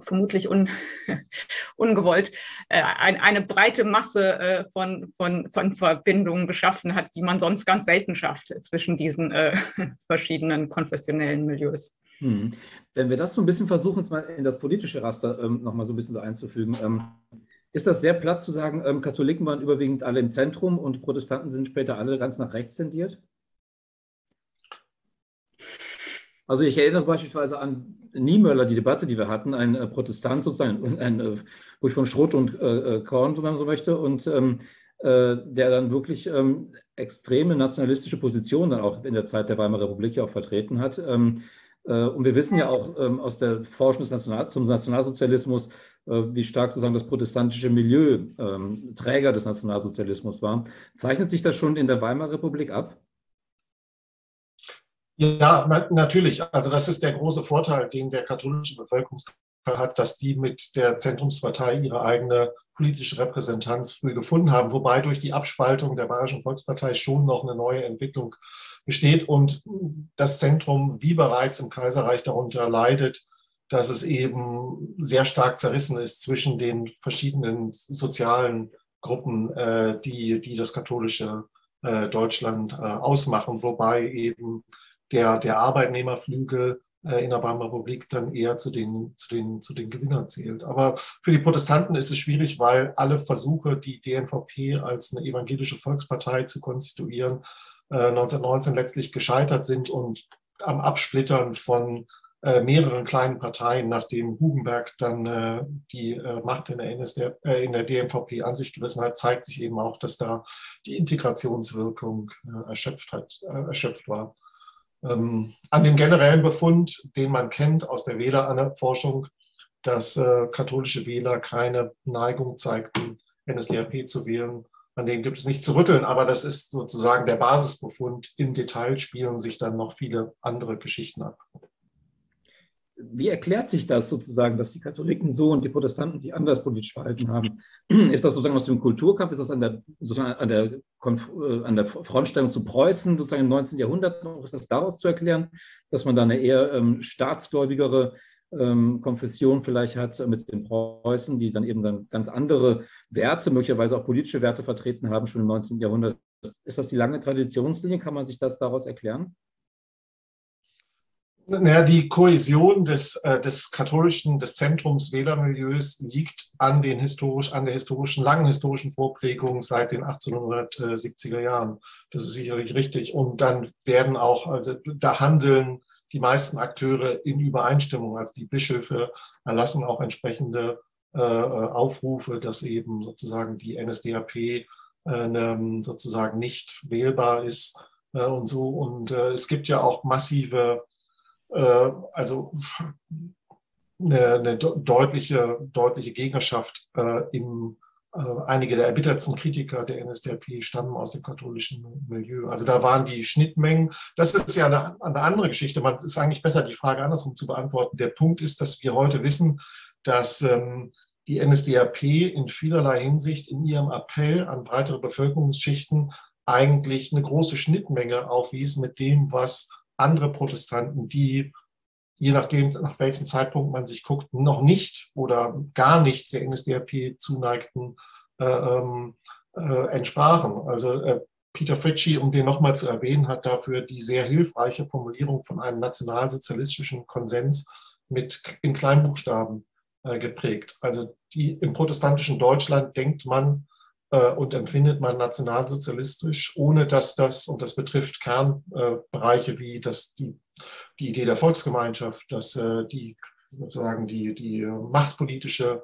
C: vermutlich un, ungewollt, äh, ein, eine breite Masse äh, von, von, von Verbindungen geschaffen hat, die man sonst ganz selten schafft zwischen diesen äh, verschiedenen konfessionellen Milieus. Hm.
A: Wenn wir das so ein bisschen versuchen, mal in das politische Raster ähm, nochmal so ein bisschen so einzufügen, ähm, ist das sehr platt zu sagen, ähm, Katholiken waren überwiegend alle im Zentrum und Protestanten sind später alle ganz nach rechts tendiert? Also ich erinnere beispielsweise an Niemöller, die Debatte, die wir hatten, ein äh, Protestant sozusagen, ein, äh, wo ich von Schrot und äh, äh, Korn, wenn man so möchte, und ähm, äh, der dann wirklich ähm, extreme nationalistische Positionen dann auch in der Zeit der Weimarer Republik ja auch vertreten hat. Ähm, äh, und wir wissen ja auch ähm, aus der Forschung National zum Nationalsozialismus, wie stark sozusagen das protestantische Milieu ähm, Träger des Nationalsozialismus war. Zeichnet sich das schon in der Weimarer Republik ab?
B: Ja, na, natürlich. Also das ist der große Vorteil, den der katholische Bevölkerungsteil hat, dass die mit der Zentrumspartei ihre eigene politische Repräsentanz früh gefunden haben, wobei durch die Abspaltung der Bayerischen Volkspartei schon noch eine neue Entwicklung besteht und das Zentrum, wie bereits im Kaiserreich, darunter leidet, dass es eben sehr stark zerrissen ist zwischen den verschiedenen sozialen Gruppen, äh, die, die das katholische äh, Deutschland äh, ausmachen, wobei eben der, der Arbeitnehmerflügel äh, in der Weimarer Republik dann eher zu den, zu, den, zu den Gewinnern zählt. Aber für die Protestanten ist es schwierig, weil alle Versuche, die DNVP als eine evangelische Volkspartei zu konstituieren, 1919 letztlich gescheitert sind und am Absplittern von äh, mehreren kleinen Parteien, nachdem Hugenberg dann äh, die äh, Macht in der, NSD, äh, in der DMVP an sich gerissen hat, zeigt sich eben auch, dass da die Integrationswirkung äh, erschöpft, hat, äh, erschöpft war. Ähm, an dem generellen Befund, den man kennt aus der Wählerforschung, dass katholische Wähler keine Neigung zeigten, NSDAP zu wählen, an dem gibt es nicht zu rütteln, aber das ist sozusagen der Basisbefund. Im Detail spielen sich dann noch viele andere Geschichten ab
A: wie erklärt sich das sozusagen, dass die Katholiken so und die Protestanten sich anders politisch verhalten haben? Ist das sozusagen aus dem Kulturkampf? Ist das an der, sozusagen an der, äh, an der Frontstellung zu Preußen sozusagen im 19. Jahrhundert noch? Ist das daraus zu erklären, dass man da eine eher ähm, staatsgläubigere ähm, Konfession vielleicht hat mit den Preußen, die dann eben dann ganz andere Werte, möglicherweise auch politische Werte vertreten haben, schon im 19. Jahrhundert? Ist das die lange Traditionslinie? Kann man sich das daraus erklären?
B: Naja, die Kohäsion des, äh, des katholischen, des Zentrums Wählermilieus liegt an, den historisch, an der historischen, langen historischen Vorprägung seit den 1870er Jahren. Das ist sicherlich richtig. Und dann werden auch, also da handeln die meisten Akteure in Übereinstimmung. Also die Bischöfe erlassen auch entsprechende äh, Aufrufe, dass eben sozusagen die NSDAP äh, sozusagen nicht wählbar ist äh, und so. Und äh, es gibt ja auch massive äh, also eine, eine, deutliche, deutliche Gegnerschaft äh, im äh, einige der erbittertsten Kritiker der NSDAP stammen aus dem katholischen Milieu. Also da waren die Schnittmengen. Das ist ja eine, eine andere Geschichte. Man ist eigentlich besser, die Frage andersrum zu beantworten. Der Punkt ist, dass wir heute wissen, dass ähm, die NSDAP in vielerlei Hinsicht in ihrem Appell an breitere Bevölkerungsschichten eigentlich eine große Schnittmenge aufwies mit dem, was andere Protestanten, die je nachdem, nach welchem Zeitpunkt man sich guckt, noch nicht oder gar nicht der NSDAP zuneigten, äh, ähm, äh, entsprachen. Also äh, Peter Fritschi, um den nochmal zu erwähnen, hat dafür die sehr hilfreiche Formulierung von einem nationalsozialistischen Konsens mit in Kleinbuchstaben äh, geprägt. Also die, im protestantischen Deutschland denkt man und empfindet man nationalsozialistisch, ohne dass das, und das betrifft Kernbereiche wie das, die, die Idee der Volksgemeinschaft, dass äh, die sozusagen die, die machtpolitische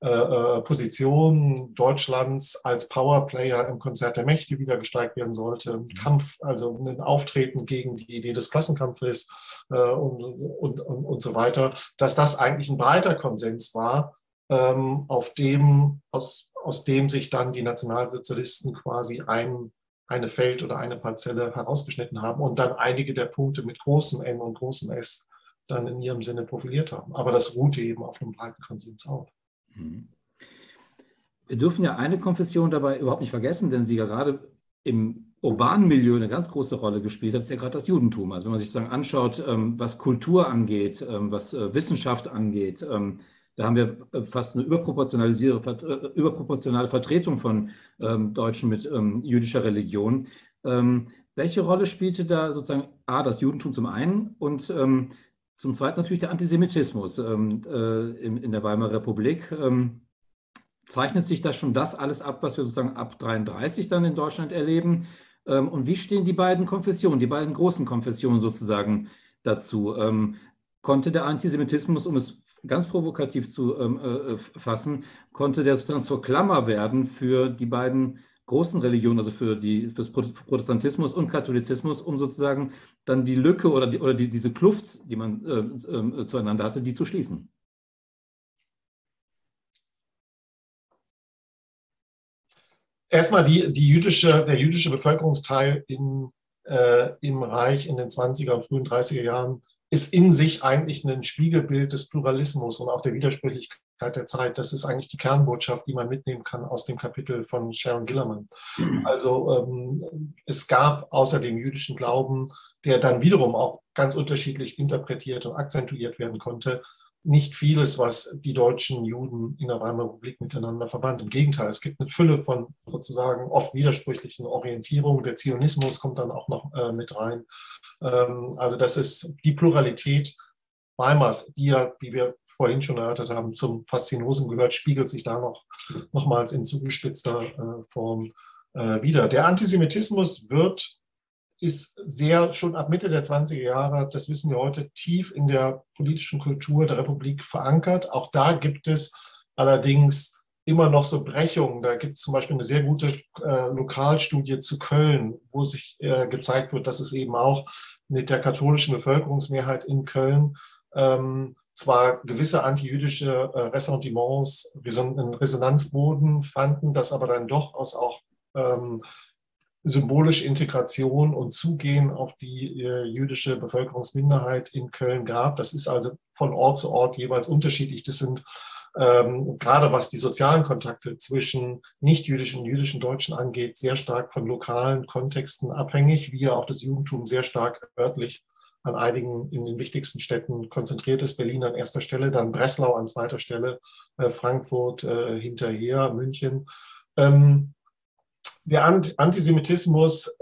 B: äh, Position Deutschlands als Powerplayer im Konzert der Mächte wieder gesteigt werden sollte. Ein mhm. Kampf, also ein Auftreten gegen die Idee des Klassenkampfes und, und, und, und so weiter, dass das eigentlich ein breiter Konsens war, ähm, auf dem, aus, aus dem sich dann die Nationalsozialisten quasi ein, eine Feld oder eine Parzelle herausgeschnitten haben und dann einige der Punkte mit großem N und großem S dann in ihrem Sinne profiliert haben. Aber das ruhte eben auf einem breiten Konsens auf. Mhm.
A: Wir dürfen ja eine Konfession dabei überhaupt nicht vergessen, denn sie ja gerade im urbanen Milieu eine ganz große Rolle gespielt hat, ist ja gerade das Judentum. Also wenn man sich sozusagen anschaut, ähm, was Kultur angeht, ähm, was äh, Wissenschaft angeht, ähm, da haben wir äh, fast eine überproportionale, äh, überproportionale Vertretung von ähm, Deutschen mit ähm, jüdischer Religion. Ähm, welche Rolle spielte da sozusagen A, das Judentum zum einen und ähm, zum zweiten natürlich der Antisemitismus ähm, äh, in, in, der Weimarer Republik? Ähm, zeichnet sich da schon das alles ab, was wir sozusagen ab 33 dann in Deutschland erleben? und wie stehen die beiden Konfessionen, die beiden großen Konfessionen sozusagen dazu? konnte der Antisemitismus, um es ganz provokativ zu ähm, äh, fassen, konnte der sozusagen zur Klammer werden für die beiden großen Religionen, also für, die, für Protestantismus und Katholizismus, um sozusagen dann die Lücke oder, die, oder die, diese Kluft, die man äh, äh, zueinander hatte, die zu schließen.
B: Erstmal die, die jüdische, der jüdische Bevölkerungsteil in, äh, im Reich in den 20er und frühen 30er Jahren ist in sich eigentlich ein Spiegelbild des Pluralismus und auch der Widersprüchlichkeit der Zeit. Das ist eigentlich die Kernbotschaft, die man mitnehmen kann aus dem Kapitel von Sharon Gillerman. Also ähm, es gab außer dem jüdischen Glauben, der dann wiederum auch ganz unterschiedlich interpretiert und akzentuiert werden konnte, nicht vieles, was die deutschen Juden in der Weimarer Republik miteinander verband. Im Gegenteil, es gibt eine Fülle von sozusagen oft widersprüchlichen Orientierungen. Der Zionismus kommt dann auch noch äh, mit rein. Ähm, also das ist die Pluralität Weimars, die ja, wie wir vorhin schon erörtert haben, zum Faszinosum gehört, spiegelt sich da noch nochmals in zugespitzter äh, Form äh, wieder. Der Antisemitismus wird, ist sehr schon ab Mitte der 20er Jahre, das wissen wir heute, tief in der politischen Kultur der Republik verankert. Auch da gibt es allerdings immer noch so Brechungen. Da gibt es zum Beispiel eine sehr gute äh, Lokalstudie zu Köln, wo sich äh, gezeigt wird, dass es eben auch mit der katholischen Bevölkerungsmehrheit in Köln ähm, zwar gewisse antijüdische äh, Ressentiments Resonanzboden fanden, dass aber dann doch aus auch ähm, symbolische Integration und Zugehen auf die äh, jüdische Bevölkerungsminderheit in Köln gab. Das ist also von Ort zu Ort jeweils unterschiedlich. Das sind ähm, gerade was die sozialen Kontakte zwischen nicht-jüdischen und jüdischen Deutschen angeht, sehr stark von lokalen Kontexten abhängig, wie ja auch das Judentum sehr stark örtlich an einigen in den wichtigsten Städten konzentriert ist. Berlin an erster Stelle, dann Breslau an zweiter Stelle, äh, Frankfurt äh, hinterher, München. Ähm, der Antisemitismus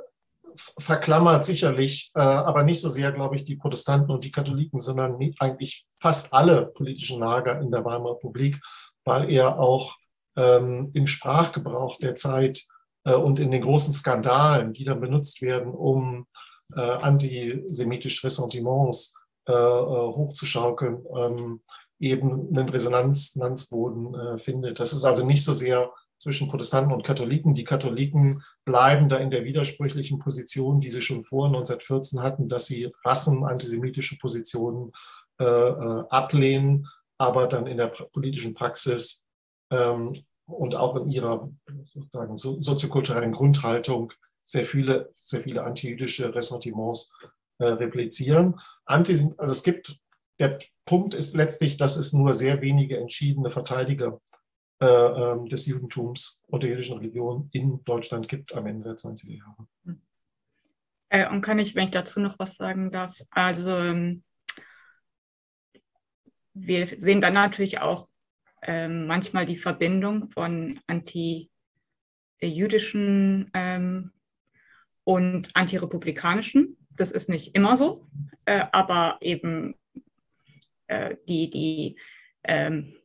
B: verklammert sicherlich, äh, aber nicht so sehr, glaube ich, die Protestanten und die Katholiken, sondern eigentlich fast alle politischen Lager in der Weimarer Republik, weil er auch ähm, im Sprachgebrauch der Zeit äh, und in den großen Skandalen, die dann benutzt werden, um äh, antisemitische Ressentiments hochzuschaukeln, ähm, eben einen Resonanzboden findet. Das ist also nicht so sehr zwischen Protestanten und Katholiken. Die Katholiken bleiben da in der widersprüchlichen Position, die sie schon vor 1914 hatten, dass sie rassenantisemitische Positionen äh, äh, ablehnen, aber dann in der politischen Praxis ähm, und auch in ihrer sozusagen so, soziokulturellen Grundhaltung sehr viele, sehr viele antijüdische Ressentiments äh, replizieren. Antisem also es gibt, der Punkt ist letztlich, dass es nur sehr wenige entschiedene Verteidiger äh, ähm, des Judentums und der jüdischen Religion in Deutschland gibt am Ende der 20er Jahre.
C: Äh, und kann ich, wenn ich dazu noch was sagen darf, also ähm, wir sehen dann natürlich auch ähm, manchmal die Verbindung von anti-jüdischen ähm, und antirepublikanischen. Das ist nicht immer so, äh, aber eben äh, die, die ähm,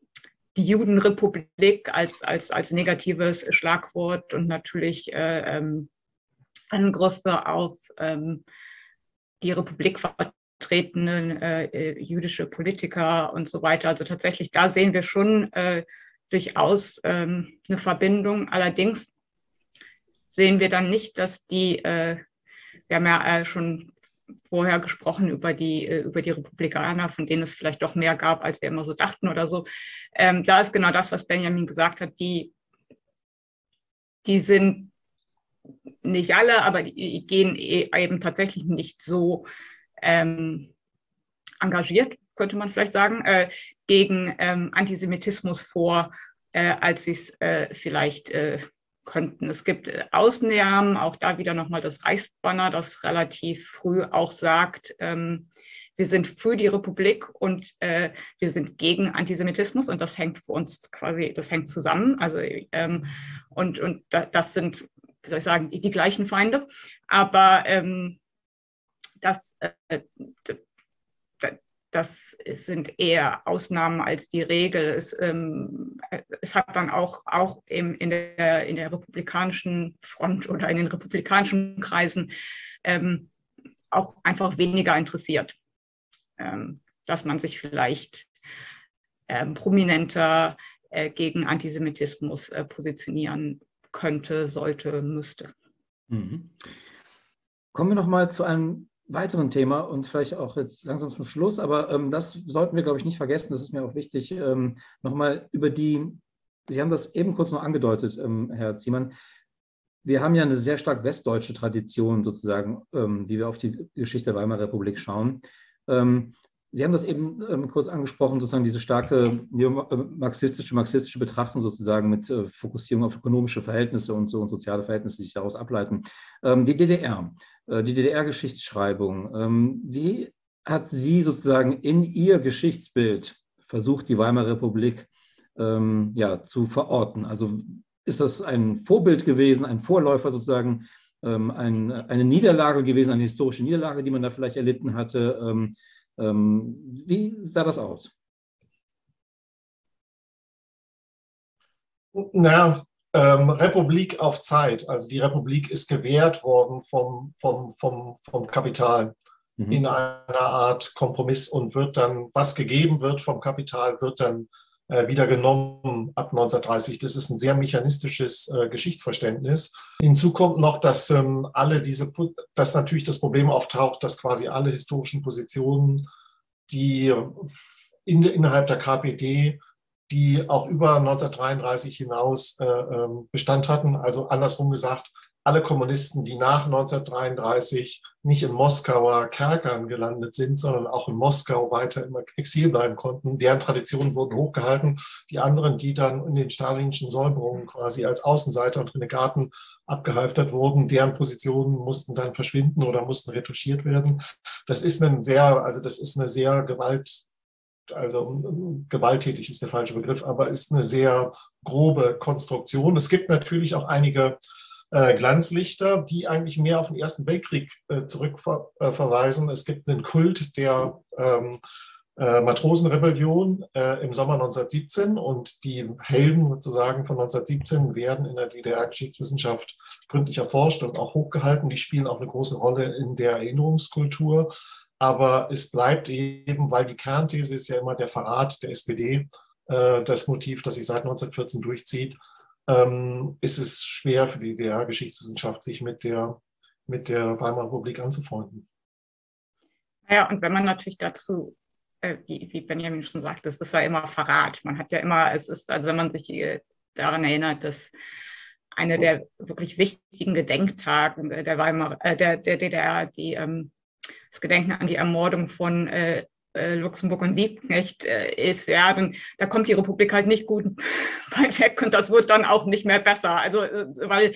C: die Judenrepublik als, als, als negatives Schlagwort und natürlich äh, ähm, Angriffe auf ähm, die Republik vertretenen äh, äh, jüdische Politiker und so weiter. Also tatsächlich, da sehen wir schon äh, durchaus ähm, eine Verbindung. Allerdings sehen wir dann nicht, dass die, äh, wir haben ja äh, schon vorher gesprochen über die, äh, über die Republikaner, von denen es vielleicht doch mehr gab, als wir immer so dachten oder so. Ähm, da ist genau das, was Benjamin gesagt hat, die, die sind nicht alle, aber die gehen e, eben tatsächlich nicht so ähm, engagiert, könnte man vielleicht sagen, äh, gegen ähm, Antisemitismus vor, äh, als sie es äh, vielleicht äh, könnten. Es gibt äh, Ausnahmen, auch da wieder nochmal das Reichsbanner, das relativ früh auch sagt, ähm, wir sind für die Republik und äh, wir sind gegen Antisemitismus und das hängt für uns quasi, das hängt zusammen. Also ähm, und, und das sind, wie soll ich sagen, die, die gleichen Feinde. Aber ähm, das, äh, das sind eher Ausnahmen als die Regel. Es, ähm, es hat dann auch, auch im, in, der, in der republikanischen Front oder in den republikanischen Kreisen ähm, auch einfach weniger interessiert, ähm, dass man sich vielleicht ähm, prominenter äh, gegen Antisemitismus äh, positionieren könnte, sollte, müsste.
A: Mhm. Kommen wir noch mal zu einem weiteren Thema und vielleicht auch jetzt langsam zum Schluss, aber ähm, das sollten wir, glaube ich, nicht vergessen. Das ist mir auch wichtig, ähm, nochmal über die, Sie haben das eben kurz noch angedeutet, ähm, Herr Ziemann. Wir haben ja eine sehr stark westdeutsche Tradition sozusagen, ähm, wie wir auf die Geschichte der Weimarer Republik schauen. Ähm, Sie haben das eben ähm, kurz angesprochen, sozusagen diese starke marxistische, marxistische Betrachtung sozusagen mit äh, Fokussierung auf ökonomische Verhältnisse und so und soziale Verhältnisse, die sich daraus ableiten. Ähm, die DDR, äh, die DDR-Geschichtsschreibung, ähm, wie hat sie sozusagen in ihr Geschichtsbild versucht, die Weimarer Republik ähm, ja, zu verorten? Also ist das ein Vorbild gewesen, ein Vorläufer sozusagen, ähm, ein, eine Niederlage gewesen, eine historische Niederlage, die man da vielleicht erlitten hatte? Ähm, wie sah das aus?
B: Na, ähm, Republik auf Zeit. Also die Republik ist gewährt worden vom, vom, vom, vom Kapital mhm. in einer Art Kompromiss und wird dann, was gegeben wird vom Kapital, wird dann wieder genommen ab 1930. Das ist ein sehr mechanistisches äh, Geschichtsverständnis. Hinzu kommt noch, dass ähm, alle diese, dass natürlich das Problem auftaucht, dass quasi alle historischen Positionen, die in, innerhalb der KPD die auch über 1933 hinaus äh, ähm, Bestand hatten. Also andersrum gesagt, alle Kommunisten, die nach 1933 nicht in Moskauer Kerkern gelandet sind, sondern auch in Moskau weiter im Exil bleiben konnten, deren Traditionen wurden hochgehalten. Die anderen, die dann in den stalinischen Säuberungen quasi als Außenseiter und Renegaten abgehalftert wurden, deren Positionen mussten dann verschwinden oder mussten retuschiert werden. Das ist ein sehr, also das ist eine sehr gewalt also gewalttätig ist der falsche Begriff, aber ist eine sehr grobe Konstruktion. Es gibt natürlich auch einige äh, Glanzlichter, die eigentlich mehr auf den Ersten Weltkrieg äh, zurückverweisen. Äh, es gibt einen Kult der ähm, äh, Matrosenrebellion im Sommer 1917 und die Helden sozusagen von 1917 werden in der DDR-Geschichtswissenschaft gründlich erforscht und auch hochgehalten. Die spielen auch eine große Rolle in der Erinnerungskultur. Aber es bleibt eben, weil die Kernthese ist ja immer der Verrat der SPD, das Motiv, das sich seit 1914 durchzieht, ähm, ist es schwer für die DDR-Geschichtswissenschaft, sich mit der, mit der Weimarer Republik anzufreunden.
C: Ja, und wenn man natürlich dazu, äh, wie, wie, Benjamin schon sagt, es ist ja immer Verrat. Man hat ja immer, es ist, also wenn man sich äh, daran erinnert, dass einer der wirklich wichtigen Gedenktagen der Weimar, äh, der, der DDR, die ähm, das Gedenken an die Ermordung von äh, äh, Luxemburg und Liebknecht äh, ist, ja, dann da kommt die Republik halt nicht gut bei weg und das wird dann auch nicht mehr besser. Also, äh, weil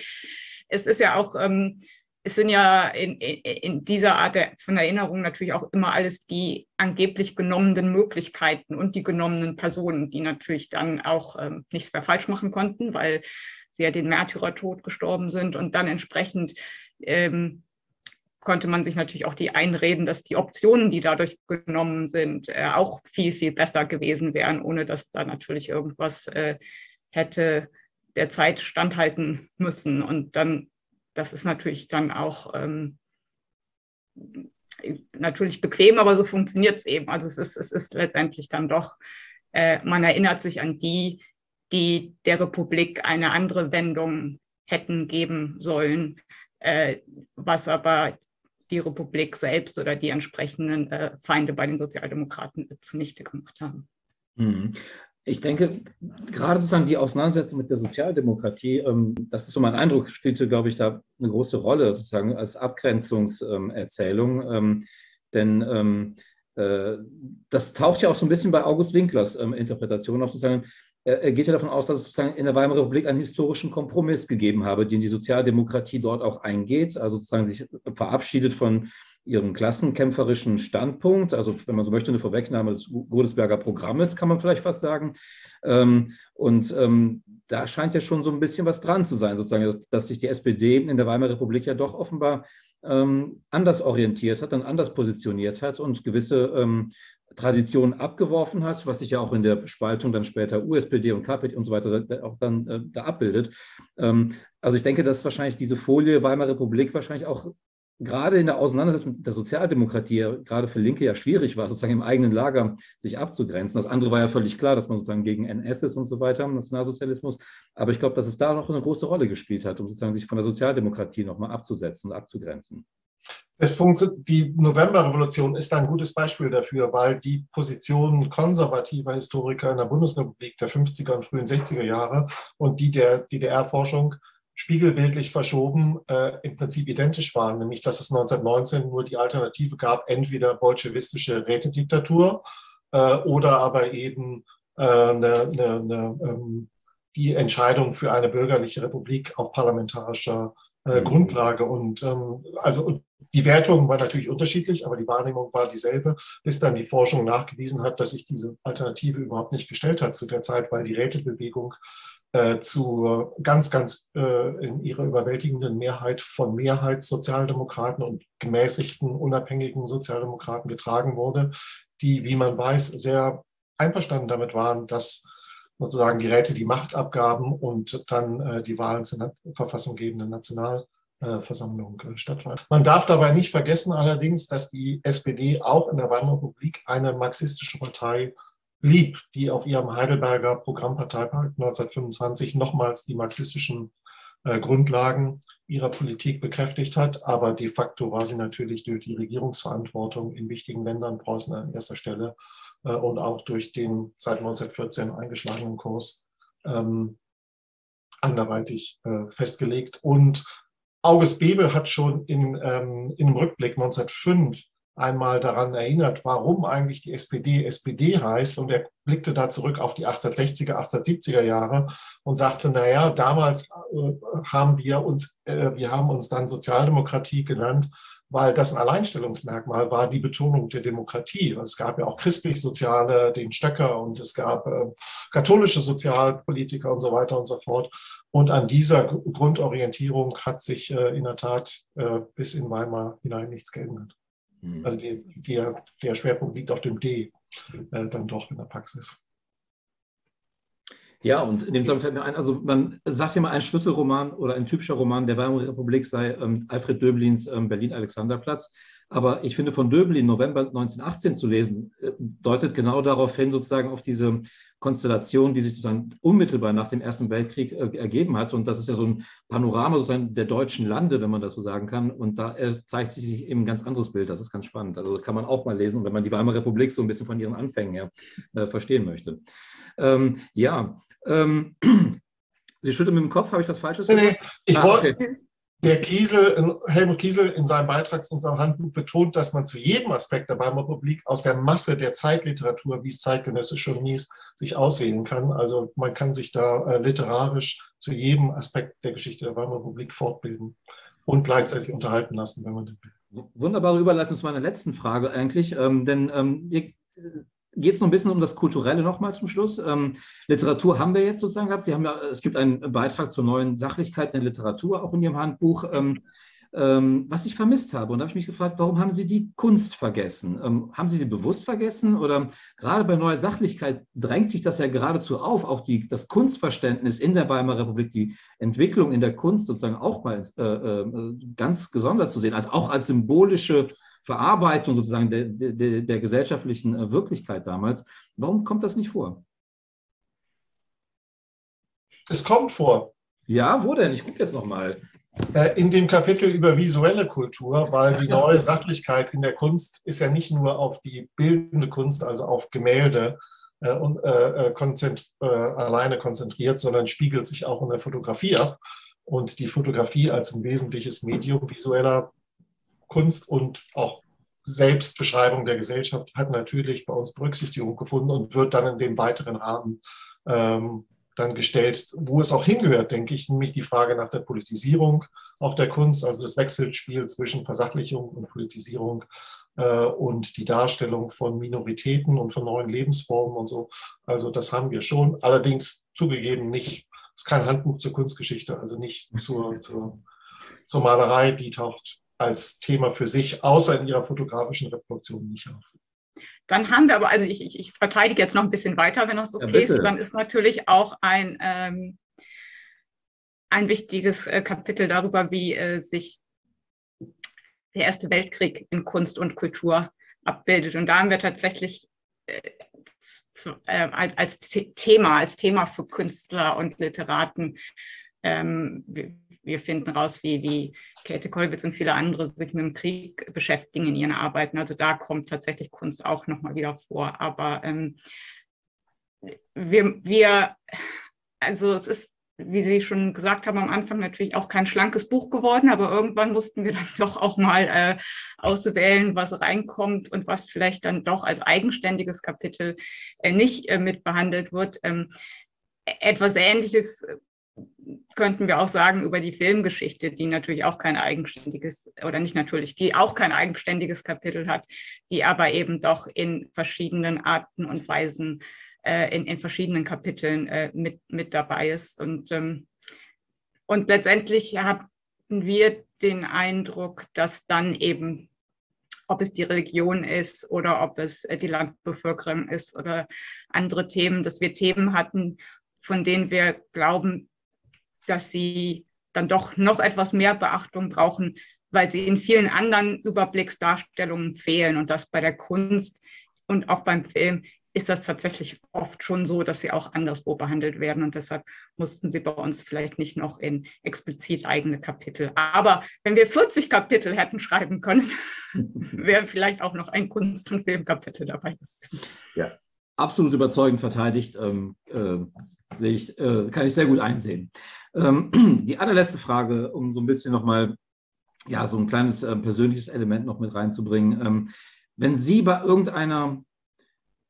C: es ist ja auch, ähm, es sind ja in, in, in dieser Art der, von Erinnerung natürlich auch immer alles die angeblich genommenen Möglichkeiten und die genommenen Personen, die natürlich dann auch ähm, nichts mehr falsch machen konnten, weil sie ja den Märtyrertod gestorben sind und dann entsprechend ähm, konnte man sich natürlich auch die einreden, dass die Optionen, die dadurch genommen sind, äh, auch viel, viel besser gewesen wären, ohne dass da natürlich irgendwas äh, hätte der Zeit standhalten müssen. Und dann, das ist natürlich dann auch ähm, natürlich bequem, aber so funktioniert es eben. Also es ist, es ist letztendlich dann doch, äh, man erinnert sich an die, die der Republik eine andere Wendung hätten geben sollen, äh, was aber die Republik selbst oder die entsprechenden äh, Feinde bei den Sozialdemokraten zunichte gemacht haben.
A: Mhm. Ich denke, gerade sozusagen die Auseinandersetzung mit der Sozialdemokratie, ähm, das ist so mein Eindruck, spielte, glaube ich, da eine große Rolle, sozusagen als Abgrenzungserzählung. Ähm, denn ähm, äh, das taucht ja auch so ein bisschen bei August Winklers Interpretation auf, sozusagen, geht ja davon aus, dass es sozusagen in der Weimarer Republik einen historischen Kompromiss gegeben habe, den die Sozialdemokratie dort auch eingeht, also sozusagen sich verabschiedet von ihrem klassenkämpferischen Standpunkt, also wenn man so möchte, eine Vorwegnahme des Godesberger Programmes, kann man vielleicht fast sagen. Ähm, und ähm, da scheint ja schon so ein bisschen was dran zu sein, sozusagen, dass sich die SPD in der Weimarer Republik ja doch offenbar ähm, anders orientiert hat und anders positioniert hat und gewisse Tradition abgeworfen hat, was sich ja auch in der Spaltung dann später USPD und KPD und so weiter auch dann äh, da abbildet. Ähm, also ich denke, dass wahrscheinlich diese Folie Weimarer Republik wahrscheinlich auch gerade in der Auseinandersetzung mit der Sozialdemokratie, gerade für Linke ja schwierig war, sozusagen im eigenen Lager sich abzugrenzen. Das andere war ja völlig klar, dass man sozusagen gegen NS ist und so weiter, Nationalsozialismus. Aber ich glaube, dass es da noch eine große Rolle gespielt hat, um sozusagen sich von der Sozialdemokratie nochmal abzusetzen und abzugrenzen.
B: Die Novemberrevolution ist ein gutes Beispiel dafür, weil die Position konservativer Historiker in der Bundesrepublik der 50er und frühen 60er Jahre und die der DDR-Forschung spiegelbildlich verschoben äh, im Prinzip identisch waren, nämlich dass es 1919 nur die Alternative gab, entweder bolschewistische Rätediktatur äh, oder aber eben äh, eine, eine, eine, ähm, die Entscheidung für eine bürgerliche Republik auf parlamentarischer äh, mhm. Grundlage. Und ähm, also die Wertung war natürlich unterschiedlich, aber die Wahrnehmung war dieselbe, bis dann die Forschung nachgewiesen hat, dass sich diese Alternative überhaupt nicht gestellt hat zu der Zeit, weil die Rätebewegung äh, zu ganz, ganz äh, in ihrer überwältigenden Mehrheit von Mehrheitssozialdemokraten und gemäßigten, unabhängigen Sozialdemokraten getragen wurde, die, wie man weiß, sehr einverstanden damit waren, dass sozusagen die Räte die Macht abgaben und dann äh, die Wahlen zur verfassunggebenden Nationalversammlung äh, stattfanden. Man darf dabei nicht vergessen allerdings, dass die SPD auch in der Weimarer Republik eine marxistische Partei blieb, die auf ihrem Heidelberger Programmparteitag 1925 nochmals die marxistischen äh, Grundlagen ihrer Politik bekräftigt hat. Aber de facto war sie natürlich durch die Regierungsverantwortung in wichtigen Ländern, Preußen an erster Stelle äh, und auch durch den seit 1914 eingeschlagenen Kurs ähm, anderweitig äh, festgelegt. Und August Bebel hat schon in, ähm, in einem Rückblick 1905 einmal daran erinnert, warum eigentlich die SPD SPD heißt. Und er blickte da zurück auf die 1860er, 1870er Jahre und sagte, naja, damals äh, haben wir uns, äh, wir haben uns dann Sozialdemokratie genannt, weil das ein Alleinstellungsmerkmal war, die Betonung der Demokratie. Es gab ja auch christlich-soziale, den Stöcker und es gab äh, katholische Sozialpolitiker und so weiter und so fort. Und an dieser Grundorientierung hat sich äh, in der Tat äh, bis in Weimar hinein nichts geändert. Mhm. Also die, die, der Schwerpunkt liegt auf dem D, äh, dann doch in der Praxis.
A: Ja, und in dem Zusammenhang fällt mir ein, also man sagt ja mal, ein Schlüsselroman oder ein typischer Roman der Weimarer Republik sei ähm, Alfred Döblins ähm, Berlin-Alexanderplatz. Aber ich finde, von Döblin November 1918 zu lesen, äh, deutet genau darauf hin, sozusagen auf diese Konstellation, die sich sozusagen unmittelbar nach dem Ersten Weltkrieg äh, ergeben hat. Und das ist ja so ein Panorama sozusagen der deutschen Lande, wenn man das so sagen kann. Und da äh, zeigt sich eben ein ganz anderes Bild. Das ist ganz spannend. Also kann man auch mal lesen, wenn man die Weimarer Republik so ein bisschen von ihren Anfängen her äh, verstehen möchte. Ähm, ja, ähm, Sie schütteln mit dem Kopf, habe ich was Falsches
B: gesagt? Nee, ich ah, wollte, okay. der Kiesel, Helmut Kiesel in seinem Beitrag in unserem Handbuch betont, dass man zu jedem Aspekt der Weimarer Republik aus der Masse der Zeitliteratur, wie es zeitgenössisch schon hieß, sich auswählen kann. Also man kann sich da äh, literarisch zu jedem Aspekt der Geschichte der Weimarer Republik fortbilden und gleichzeitig unterhalten lassen, wenn man den
A: will. Wunderbare Überleitung zu meiner letzten Frage eigentlich, ähm, denn ähm, ihr geht es noch ein bisschen um das Kulturelle nochmal zum Schluss. Ähm, Literatur haben wir jetzt sozusagen gehabt. Sie haben ja, es gibt einen Beitrag zur neuen Sachlichkeit der Literatur auch in Ihrem Handbuch, ähm, ähm, was ich vermisst habe. Und da habe ich mich gefragt, warum haben Sie die Kunst vergessen? Ähm, haben Sie die bewusst vergessen? Oder gerade bei neuer Sachlichkeit drängt sich das ja geradezu auf, auch die, das Kunstverständnis in der Weimarer Republik, die Entwicklung in der Kunst sozusagen auch mal äh, äh, ganz gesondert zu sehen, also auch als symbolische Verarbeitung sozusagen der, der, der gesellschaftlichen äh, Wirklichkeit damals. Warum kommt das nicht vor?
B: Es kommt vor.
A: Ja, wo denn? Ich gucke jetzt nochmal.
B: Äh, in dem Kapitel über visuelle Kultur, weil die neue Sachlichkeit in der Kunst ist ja nicht nur auf die bildende Kunst, also auf Gemälde äh, und, äh, konzentri äh, alleine konzentriert, sondern spiegelt sich auch in der Fotografie ab. Und die Fotografie als ein wesentliches Medium visueller Kunst und auch Selbstbeschreibung der Gesellschaft hat natürlich bei uns Berücksichtigung gefunden und wird dann in dem weiteren Rahmen ähm, dann gestellt, wo es auch hingehört, denke ich, nämlich die Frage nach der Politisierung auch der Kunst, also das Wechselspiel zwischen Versachlichung und Politisierung äh, und die Darstellung von Minoritäten und von neuen Lebensformen und so. Also das haben wir schon, allerdings zugegeben nicht, es ist kein Handbuch zur Kunstgeschichte, also nicht zur, zur, zur Malerei, die taucht als Thema für sich, außer in ihrer fotografischen Reproduktion nicht auf.
C: Dann haben wir aber, also ich, ich, ich verteidige jetzt noch ein bisschen weiter, wenn das okay ja, ist, dann ist natürlich auch ein, ähm, ein wichtiges äh, Kapitel darüber, wie äh, sich der Erste Weltkrieg in Kunst und Kultur abbildet. Und da haben wir tatsächlich äh, zu, äh, als, als Thema, als Thema für Künstler und Literaten ähm, wir finden raus, wie, wie Käthe Kollwitz und viele andere sich mit dem Krieg beschäftigen in ihren Arbeiten. Also da kommt tatsächlich Kunst auch nochmal wieder vor. Aber ähm, wir, wir, also es ist, wie Sie schon gesagt haben, am Anfang natürlich auch kein schlankes Buch geworden, aber irgendwann mussten wir dann doch auch mal äh, auswählen, was reinkommt und was vielleicht dann doch als eigenständiges Kapitel äh, nicht äh, mit behandelt wird. Ähm, etwas Ähnliches könnten wir auch sagen über die Filmgeschichte, die natürlich auch kein eigenständiges oder nicht natürlich, die auch kein eigenständiges Kapitel hat, die aber eben doch in verschiedenen Arten und Weisen äh, in, in verschiedenen Kapiteln äh, mit, mit dabei ist. Und, ähm, und letztendlich hatten wir den Eindruck, dass dann eben, ob es die Religion ist oder ob es äh, die Landbevölkerung ist oder andere Themen, dass wir Themen hatten, von denen wir glauben, dass sie dann doch noch etwas mehr Beachtung brauchen, weil sie in vielen anderen Überblicksdarstellungen fehlen und das bei der Kunst und auch beim Film ist das tatsächlich oft schon so, dass sie auch anderswo behandelt werden. Und deshalb mussten sie bei uns vielleicht nicht noch in explizit eigene Kapitel. Aber wenn wir 40 Kapitel hätten schreiben können, wäre vielleicht auch noch ein Kunst- und Filmkapitel dabei gewesen.
A: Ja, absolut überzeugend verteidigt. Ähm, äh, ich, äh, kann ich sehr gut einsehen. Ähm, die allerletzte Frage, um so ein bisschen nochmal ja, so ein kleines äh, persönliches Element noch mit reinzubringen. Ähm, wenn Sie bei irgendeiner,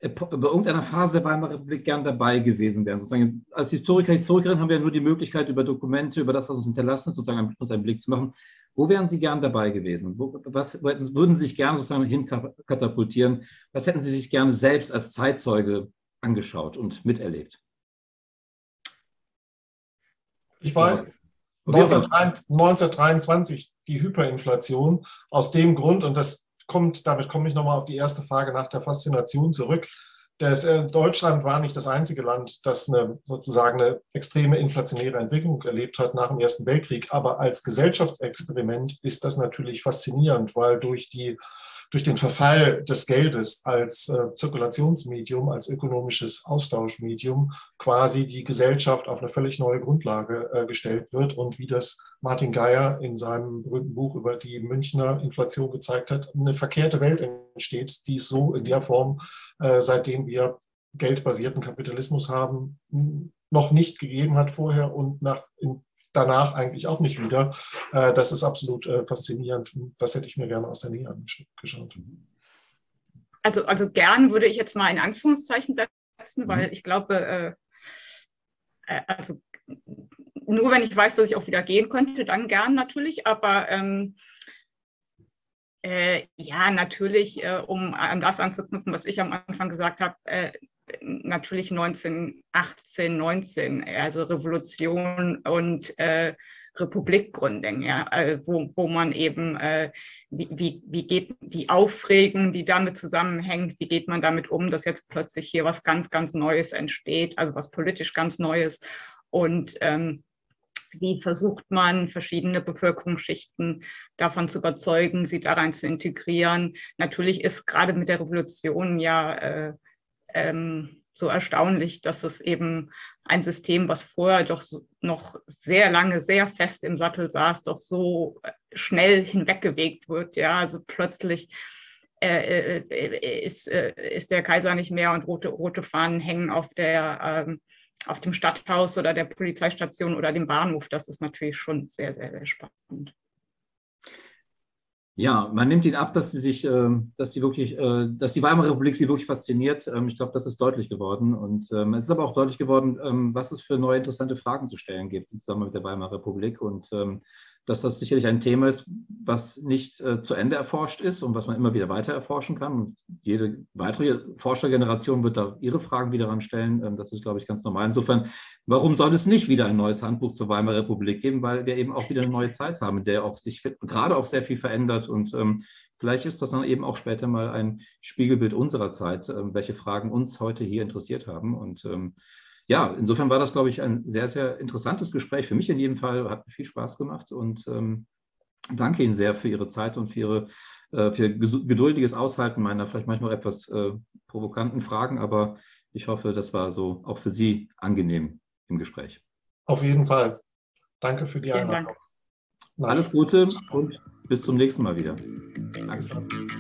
A: bei irgendeiner Phase der Weimarer Republik gern dabei gewesen wären, sozusagen als Historiker, Historikerin haben wir ja nur die Möglichkeit, über Dokumente, über das, was uns hinterlassen ist, sozusagen uns einen Blick zu machen. Wo wären Sie gern dabei gewesen? Wo, was würden Sie sich gerne sozusagen hinkatapultieren? Was hätten Sie sich gerne selbst als Zeitzeuge angeschaut und miterlebt?
B: Ich weiß, 1923 die Hyperinflation aus dem Grund, und das kommt, damit komme ich nochmal auf die erste Frage nach der Faszination zurück. Das, äh, Deutschland war nicht das einzige Land, das eine, sozusagen eine extreme inflationäre Entwicklung erlebt hat nach dem Ersten Weltkrieg. Aber als Gesellschaftsexperiment ist das natürlich faszinierend, weil durch die durch den Verfall des Geldes als äh, Zirkulationsmedium, als ökonomisches Austauschmedium quasi die Gesellschaft auf eine völlig neue Grundlage äh, gestellt wird. Und wie das Martin Geier in seinem berühmten Buch über die Münchner Inflation gezeigt hat, eine verkehrte Welt entsteht, die es so in der Form, äh, seitdem wir geldbasierten Kapitalismus haben, noch nicht gegeben hat vorher und nach, in danach eigentlich auch nicht wieder. Äh, das ist absolut äh, faszinierend. Das hätte ich mir gerne aus der Nähe angeschaut.
C: Also, also gern würde ich jetzt mal in Anführungszeichen setzen, weil mhm. ich glaube, äh, also nur wenn ich weiß, dass ich auch wieder gehen könnte, dann gern natürlich. Aber ähm, äh, ja, natürlich, äh, um an das anzuknüpfen, was ich am Anfang gesagt habe, äh, natürlich 1918, 19, also Revolution und äh, Republikgründung, ja, äh, wo, wo man eben, äh, wie, wie, wie geht die Aufregung, die damit zusammenhängt, wie geht man damit um, dass jetzt plötzlich hier was ganz, ganz Neues entsteht, also was politisch ganz Neues und ähm, wie versucht man, verschiedene Bevölkerungsschichten davon zu überzeugen, sie da rein zu integrieren. Natürlich ist gerade mit der Revolution ja äh, ähm, so erstaunlich, dass es eben ein System, was vorher doch noch sehr lange, sehr fest im Sattel saß, doch so äh, schnell hinweggewegt wird. Ja, also plötzlich äh, äh, ist, äh, ist der Kaiser nicht mehr und rote, rote Fahnen hängen auf der ähm, auf dem Stadthaus oder der Polizeistation oder dem Bahnhof. Das ist natürlich schon sehr, sehr, sehr spannend.
A: Ja, man nimmt ihn ab, dass sie sich, ähm, dass sie wirklich, äh, dass die Weimarer Republik sie wirklich fasziniert. Ähm, ich glaube, das ist deutlich geworden. Und ähm, es ist aber auch deutlich geworden, was es für neue interessante Fragen zu stellen gibt im Zusammenhang mit der Weimarer Republik. Und dass das sicherlich ein Thema ist, was nicht äh, zu Ende erforscht ist und was man immer wieder weiter erforschen kann. Und jede weitere Forschergeneration wird da ihre Fragen wieder anstellen. Ähm, das ist, glaube ich, ganz normal. Insofern, warum soll es nicht wieder ein neues Handbuch zur Weimarer Republik geben? Weil wir eben auch wieder eine neue Zeit haben, in der auch sich gerade auch sehr viel verändert. Und ähm, vielleicht ist das dann eben auch später mal ein Spiegelbild unserer Zeit, äh, welche Fragen uns heute hier interessiert haben. Und ähm, ja, insofern war das, glaube ich, ein sehr, sehr interessantes Gespräch. Für mich in jedem Fall hat viel Spaß gemacht und ähm, danke Ihnen sehr für Ihre Zeit und für Ihre äh, für geduldiges Aushalten meiner vielleicht manchmal etwas äh, provokanten Fragen, aber ich hoffe, das war so auch für Sie angenehm im Gespräch.
B: Auf jeden Fall. Danke für die Einladung.
A: Alles Gute und bis zum nächsten Mal wieder. Danke.